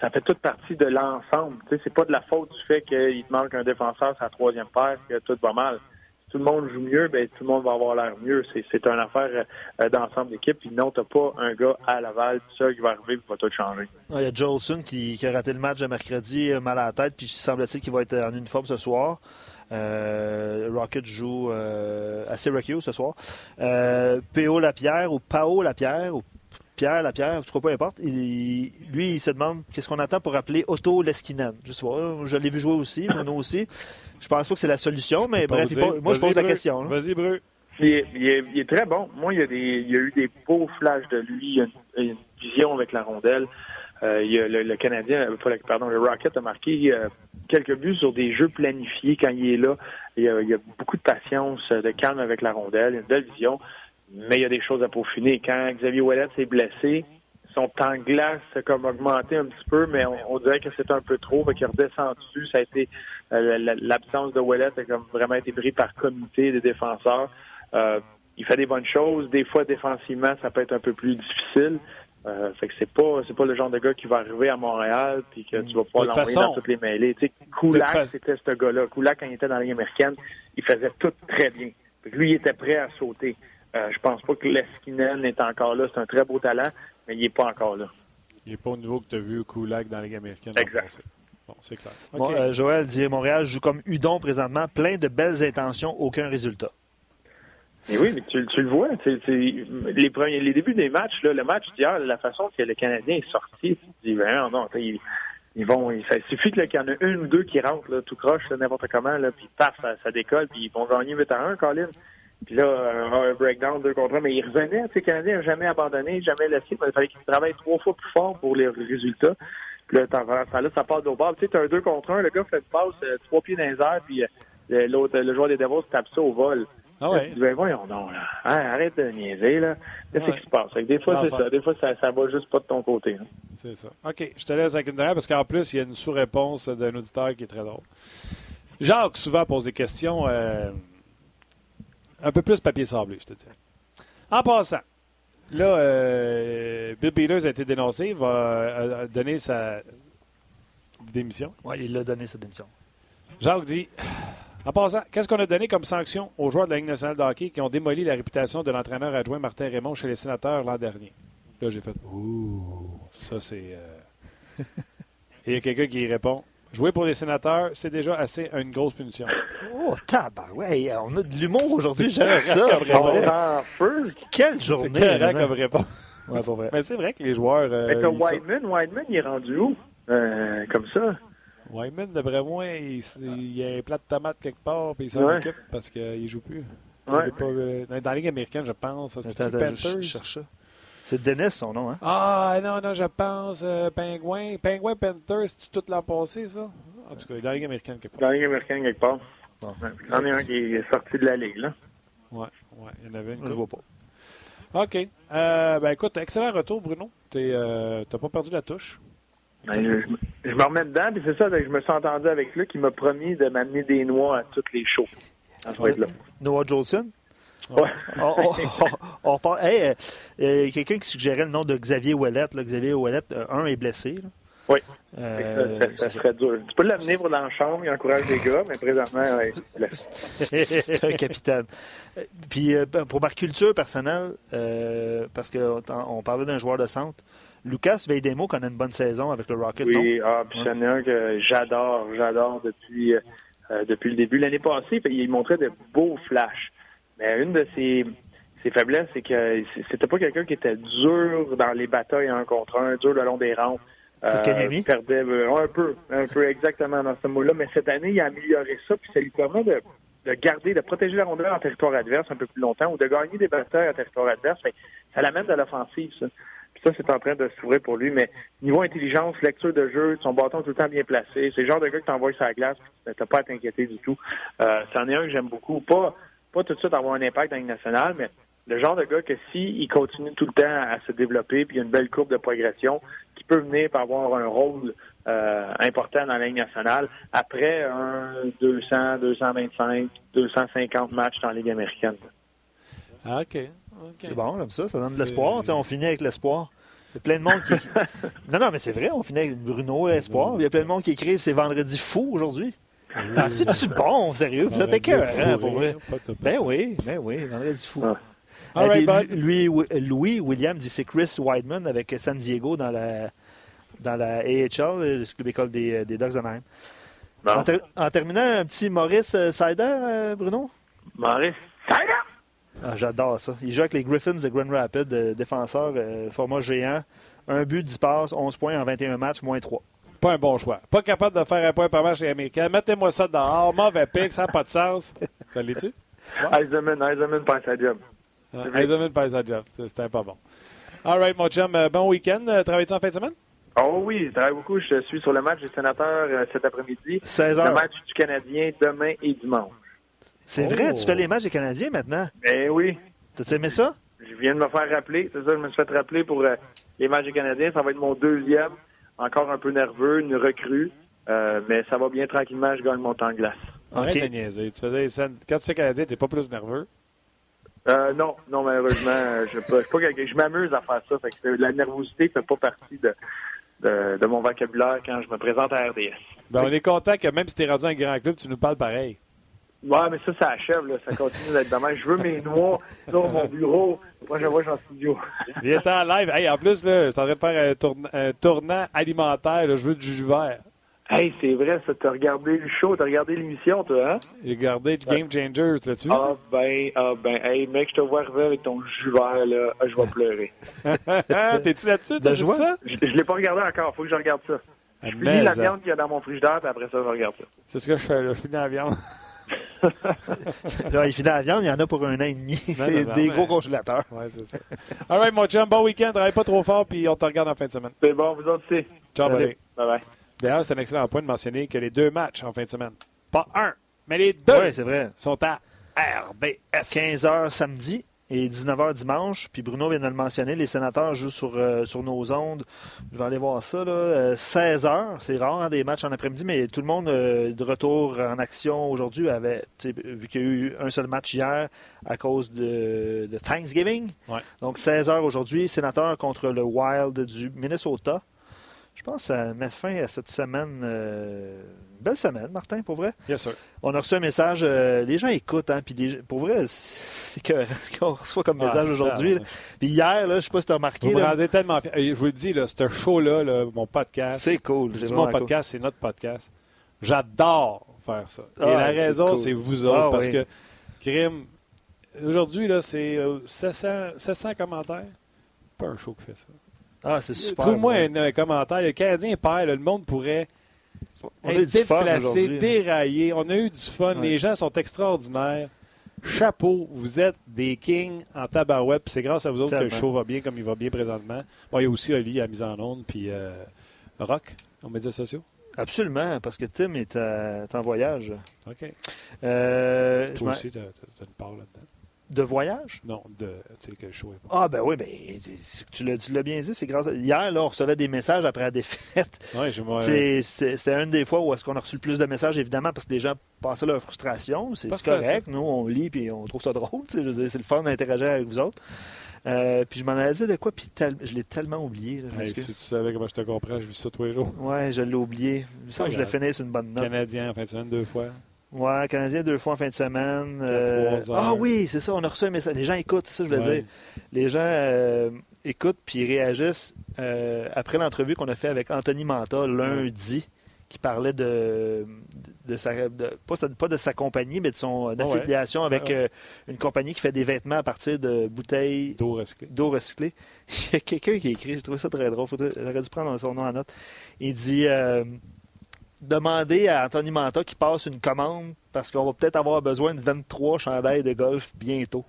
ça fait toute partie de l'ensemble. Tu sais, c'est pas de la faute du fait qu'il te manque un défenseur, sa troisième paire, que tout va mal. C'est tout le monde joue mieux, ben, tout le monde va avoir l'air mieux. C'est une affaire euh, d'ensemble d'équipe. Puis non, t'as pas un gars à Laval tout seul qui va arriver et va tout changer. Il y a qui, qui, a raté le match de mercredi, euh, mal à la tête, puis il semble-t-il qu'il va être en uniforme ce soir. Euh, Rocket joue euh, à Syracuse ce soir. Euh, P.O. Lapierre ou Pao Lapierre ou Pierre Lapierre, je crois peu importe. lui, il se demande qu'est-ce qu'on attend pour appeler Otto Leskinen? Je sais pas, je l'ai vu jouer aussi, Mono aussi. Je pense pas que c'est la solution, mais bref, moi je pose la question. Vas-y, Bru. Il est, il, est, très bon. Moi, il y, a des, il y a eu des beaux flashs de lui. Il y a une, vision avec la rondelle. Euh, il y a le, Canadien, pardon, le Rocket a marqué euh, quelques buts sur des jeux planifiés quand il est là. Il y a, il y a beaucoup de patience, de calme avec la rondelle, une belle vision mais il y a des choses à peaufiner. Quand Xavier Ouellet s'est blessé, son temps de glace a comme augmenté un petit peu, mais on, dirait que c'était un peu trop, qu'il est redescendu. Ça a été euh, l'absence de Ouellet a comme vraiment été pris par comité des défenseurs. Euh, il fait des bonnes choses. Des fois, défensivement, ça peut être un peu plus difficile. Euh, fait que c'est pas c'est pas le genre de gars qui va arriver à Montréal puis que tu vas pouvoir l'envoyer dans toutes les mêlées. Tu sais, Kulak, c'était ce gars-là. Kulak, quand il était dans la Ligue américaine, il faisait tout très bien. lui, il était prêt à sauter. Euh, je pense pas que Leskinen est encore là. C'est un très beau talent, mais il n'est pas encore là. Il n'est pas au niveau que tu as vu Kulak dans la Ligue américaine. Exact. Bon, c'est clair. Euh, Joël dit Montréal joue comme Udon présentement, plein de belles intentions, aucun résultat. Mais oui, mais tu, le vois. les, premiers, les débuts des matchs, le match d'hier, la façon que le Canadien est sorti, tu dis, ben non, ils, vont, il, suffit qu'il y en ait une ou deux qui rentrent tout croche, n'importe comment, là, puis paf, ça, décolle, puis ils vont gagner 8 à 1, Colin. Puis là, un, breakdown, deux contre un, mais il revenait. Tu sais, Canadien n'a jamais abandonné, jamais laissé. il fallait qu'il travaille trois fois plus fort pour les résultats. Puis là, ça, là, ça part d'au bord. Tu sais, t'as un deux contre un, le gars fait une passe, euh, trois pieds dans les airs, puis euh, l'autre, le joueur des Devils tape ça au vol. Ah ouais. Ben voyons non, là. Hein, arrête de niaiser, là. Qu'est-ce qui se passe? Des fois, c'est ça. Des fois, ça, ça va juste pas de ton côté. Hein. C'est ça. OK. Je te laisse avec une dernière parce qu'en plus, il y a une sous-réponse d'un auditeur qui est très drôle. Jacques, souvent, pose des questions. Euh, un peu plus papier sablé, je te dis. En passant, là, euh, Bill Peters a été dénoncé, il va donner sa démission. Oui, il a donné sa démission. Jacques dit En passant, qu'est-ce qu'on a donné comme sanction aux joueurs de la Ligue nationale de hockey qui ont démoli la réputation de l'entraîneur adjoint Martin Raymond chez les sénateurs l'an dernier? Là, j'ai fait Ouh, ça c'est. Euh, Et il y a quelqu'un qui répond Jouer pour les sénateurs, c'est déjà assez une grosse punition. Oh, tabarouette! On a de l'humour aujourd'hui, j'aime ça. feu. Quelle journée! C'est comme réponse. Ouais, vrai. Mais c'est vrai que les joueurs. Euh, Mais Whiteman, Whiteman, il est rendu où? Euh, comme ça? Whiteman, d'après moi, il, il, y a un plat de tomates quelque part, puis il s'en occupe parce qu'il ne joue plus. Ouais. Pas, euh, dans la Ligue américaine, je pense. Attends, je cherche ça. C'est Dennis, son nom, hein? Ah, non, non, je pense euh, Pingouin. Pingouin Panthers, c'est tout l'an passé, ça? En tout cas, dans la Ligue américaine, quelque part. Dans la Ligue américaine, quelque part. Bon. Il y en a un qui est sorti de la Ligue, là. Ouais, ouais, il y en avait une. Je vois pas. OK. Euh, ben écoute, excellent retour, Bruno. Tu n'as euh, pas perdu la touche. Ben, je, me remets dedans, puis c'est ça, je me suis entendu avec lui qui m'a promis de m'amener des noix à toutes les shows. Noah Jolson? Ouais. on, on, hey, euh, quelqu'un qui suggérait le nom de Xavier Ouellet. Là. Xavier Ouellet, euh, un, est blessé. Là. Oui. Euh, ça, serait dur. Tu peux l'amener pour dans la chambre, il encourage les gars, mais présentement, ouais, c'est un capitaine. Puis pour ma culture personnelle, parce qu'on on parlait d'un joueur de centre, Lucas Veidemo connaît une bonne saison avec le Rocket. Oui, ah, puis c'est un que j'adore, j'adore depuis, depuis le début. L'année passée, il montrait de beaux flashs. Mais une de ses, ses faiblesses, c'est que c'était pas quelqu'un qui était dur dans les batailles un contre un, dur le long des rangs. Euh, perdait euh, un peu, un peu exactement dans ce mot-là. Mais cette année, il a amélioré ça, puis ça lui permet de, de garder, de protéger la rondelle en territoire adverse un peu plus longtemps ou de gagner des batailles en territoire adverse. ça l'amène de l'offensive, ça. Puis ça, c'est en train de s'ouvrir pour lui. Mais niveau intelligence, lecture de jeu, son bâton tout le temps bien placé, c'est le genre de gars que t'envoies sur la glace, t'as pas à t'inquiéter du tout. Euh, c'en est un que j'aime beaucoup. Pas pas tout de suite avoir un impact dans la nationale, mais le genre de gars que s'il il continue tout le temps à se développer, puis il y a une belle courbe de progression, qui peut venir par avoir un rôle euh, important dans la Ligue nationale après un 200, 225, 250 matchs dans la Ligue américaine. Ah, OK. C'est bon, comme ça, ça donne de l'espoir. On finit avec l'espoir. Il y a plein de monde qui. non, non, mais c'est vrai, on finit avec Bruno, l'espoir. Il y a plein de monde qui écrivent c'est vendredi fou aujourd'hui. Ah, C'est-tu bon, sérieux? Vous êtes écœurant, pour vrai. Ben oui, ben oui, vendredi fou. Ah. Euh, All right, lui, lui- Louis William dit c'est Chris Weidman avec San Diego dans la, dans la AHL, le club école des, des Ducks d'Anaheim. Bon. En, ter- en terminant, un petit Maurice euh, Sider, euh, Bruno? Maurice, est! Ah, J'adore ça. Il joue avec les Griffins de Grand Rapids, euh, défenseur, euh, format géant. Un but, 10 passes, 11 points en 21 matchs, moins 3. Pas un bon choix. Pas capable de faire un point par match chez les Américains. Mettez-moi ça dehors. Mauvais pic, ça n'a pas de sens. L'est-tu? Eisenman, Eisenman pense à job. Eisenman pèse sa job. C'était pas bon. All right, mon chum. euh, Bon week-end. Euh, Travailles-tu en fin de semaine? Oh oui, je travaille beaucoup. Je suis sur le match des sénateurs euh, cet après-midi. 16 Le heures. match du Canadien demain et dimanche. C'est Oh. vrai, tu fais les matchs des Canadiens maintenant? Ben oui, T'as-tu aimé ça? je viens de me faire rappeler. C'est ça, je me suis fait rappeler pour euh, les matchs des Canadiens. Ça va être mon deuxième. Encore un peu nerveux, une recrue. Euh, mais ça va bien tranquillement. Je gagne mon temps de glace. Arrête OK. de niaiser. Tu faisais les scènes- Quand tu fais Canadien, t'es pas plus nerveux? Euh, non, non, malheureusement, euh, je, peux- je, suis pas quelqu'un- je m'amuse à faire ça. Fait que la nervosité fait pas partie de, de, de mon vocabulaire quand je me présente à RDS. Ben, on est content que même si t'es rendu dans un grand club, tu nous parles pareil. Ouais, mais ça, ça achève, là. Ça continue d'être demain. Je veux mes noix sur mon bureau. Fois, je suis en studio. Il est en live. Hey, en plus, là, je suis en train de faire un, tourna- un tournant alimentaire. là. Je veux du jus vert. Hey, c'est vrai, ça. T'as regardé le show, t'as regardé l'émission, toi, hein? J'ai regardé Game Changers là-dessus. Ah, ben, ah, ben, hey, mec, je te vois arriver avec ton jus vert, là. Ah, je vais pleurer. T'es-tu là-dessus? De T'as vu joie? ça? Je, je l'ai pas regardé encore. Faut que je regarde ça. Ah, Je finis mais, la euh, viande qu'il y a dans mon frigidaire, puis après ça, je regarde ça. C'est ce que je fais. Là. Je finis la viande. Là, il finit la viande, il y en a pour un an et demi. C'est des mais- gros congélateurs. Ouais, c'est ça. All right, mon chum. Bon week-end. Travaille pas trop fort, puis on te regarde en fin de semaine. C'est bon, vous autres, c'est. Ciao. Bye bye. D'ailleurs, c'est un excellent point de mentionner que les deux matchs en fin de semaine, pas un, mais les deux c'est vrai. sont à RBS. 15h samedi et 19h dimanche. Puis Bruno vient de le mentionner, les sénateurs jouent sur, euh, sur nos ondes. Je vais aller voir ça. Là. Euh, 16h, c'est rare hein, des matchs en après-midi, mais tout le monde euh, de retour en action aujourd'hui avait, vu qu'il y a eu un seul match hier à cause de, de Thanksgiving. Ouais. Donc 16h aujourd'hui, sénateurs contre le Wild du Minnesota. Je pense que ça met fin à cette semaine. euh, belle semaine, Martin, pour vrai. Yes, sir. On a reçu un message, euh, les gens écoutent, hein, puis les- pour vrai, c'est que ce qu'on reçoit comme message Ah, aujourd'hui. là. ah, Puis hier, là, je ne sais pas si tu as remarqué, Vous me rendez tellement Je vous le dis, là, ce show-là, là, mon podcast, c'est cool. c'est mon podcast, c'est notre podcast. J'adore faire ça. Et Ah, la c'est raison, cool. c'est vous autres, Ah, parce oui. que, Crime, aujourd'hui, c'est euh, 700, 700 commentaires. Pas un show qui fait ça. Ah, c'est super. Trouve-moi ouais. un, un commentaire. Le Canadien perd, le monde pourrait On être déplacé, aujourd'hui. déraillé. On a eu du fun. Ouais. Les gens sont extraordinaires. Chapeau, vous êtes des kings en tabarouette. C'est grâce à vous autres que le show va bien comme il va bien présentement. Bon, il y a aussi Oli à la mise en onde, puis euh, Rock, aux médias sociaux. Absolument, parce que Tim est, à- est en voyage. OK. Euh, Toi aussi, tu as, une part là-dedans. De voyage? Non, de, tu sais que le show est bon. Ah, ben oui, ben, tu l'as bien dit, c'est grâce à... Hier, là, on recevait des messages après la défaite. Ouais, C'était une des fois où est-ce qu'on a reçu le plus de messages, évidemment, parce que les gens passaient leur frustration. C'est correct. Nous, on lit et on trouve ça drôle. je dire, C'est le fun d'interagir avec vous autres. Euh, puis je m'en avais dit de quoi, puis tel- je l'ai tellement oublié. là, je Hey, m'excuse. si tu savais comment je te comprends, j'ai vu ça tous les jours. Ouais, je l'ai oublié. Il me semble que je l'ai grave. fini sur une bonne note. Canadien en fin de semaine deux fois. Ouais, Canadien deux fois en fin de semaine. Euh. Ah oui, c'est ça, on a reçu un message. Les gens écoutent, c'est ça je Ouais. dire. Les gens euh, écoutent puis réagissent euh, après l'entrevue qu'on a fait avec Anthony Manta lundi, qui parlait de, de sa, de- pas, de sa compagnie, mais de son ouais. affiliation avec Ouais, une compagnie qui fait des vêtements à partir de bouteilles d'eau recyclée. Il y a quelqu'un qui a écrit, j'ai trouvé ça très drôle, faudrait- j'aurais dû prendre son nom en note. Il dit Demandez à Anthony Manta qui passe une commande parce qu'on va peut-être avoir besoin de 23 chandails de golf bientôt.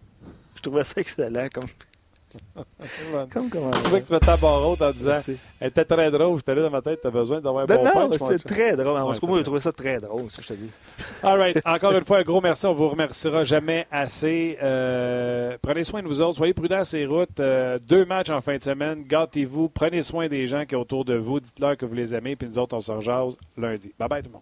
Je trouvais ça excellent comme, comme commande. Je trouvais que tu mettais ta barre haute en disant Merci. Elle était très drôle, j'étais là dans ma tête, t'as besoin d'avoir un Ben bon non, c'est chum. très drôle. En Ouais, tout cas, c'est moi, j'ai vrai. trouvé ça très drôle, je te dis. All right. Encore une fois, un gros merci. On vous remerciera jamais assez. Euh, prenez soin de vous autres. Soyez prudents à ces routes. Euh, deux matchs en fin de semaine. Gâtez-vous. Prenez soin des gens qui sont autour de vous. Dites-leur que vous les aimez. Puis nous autres, on se rejase lundi. Bye bye tout le monde.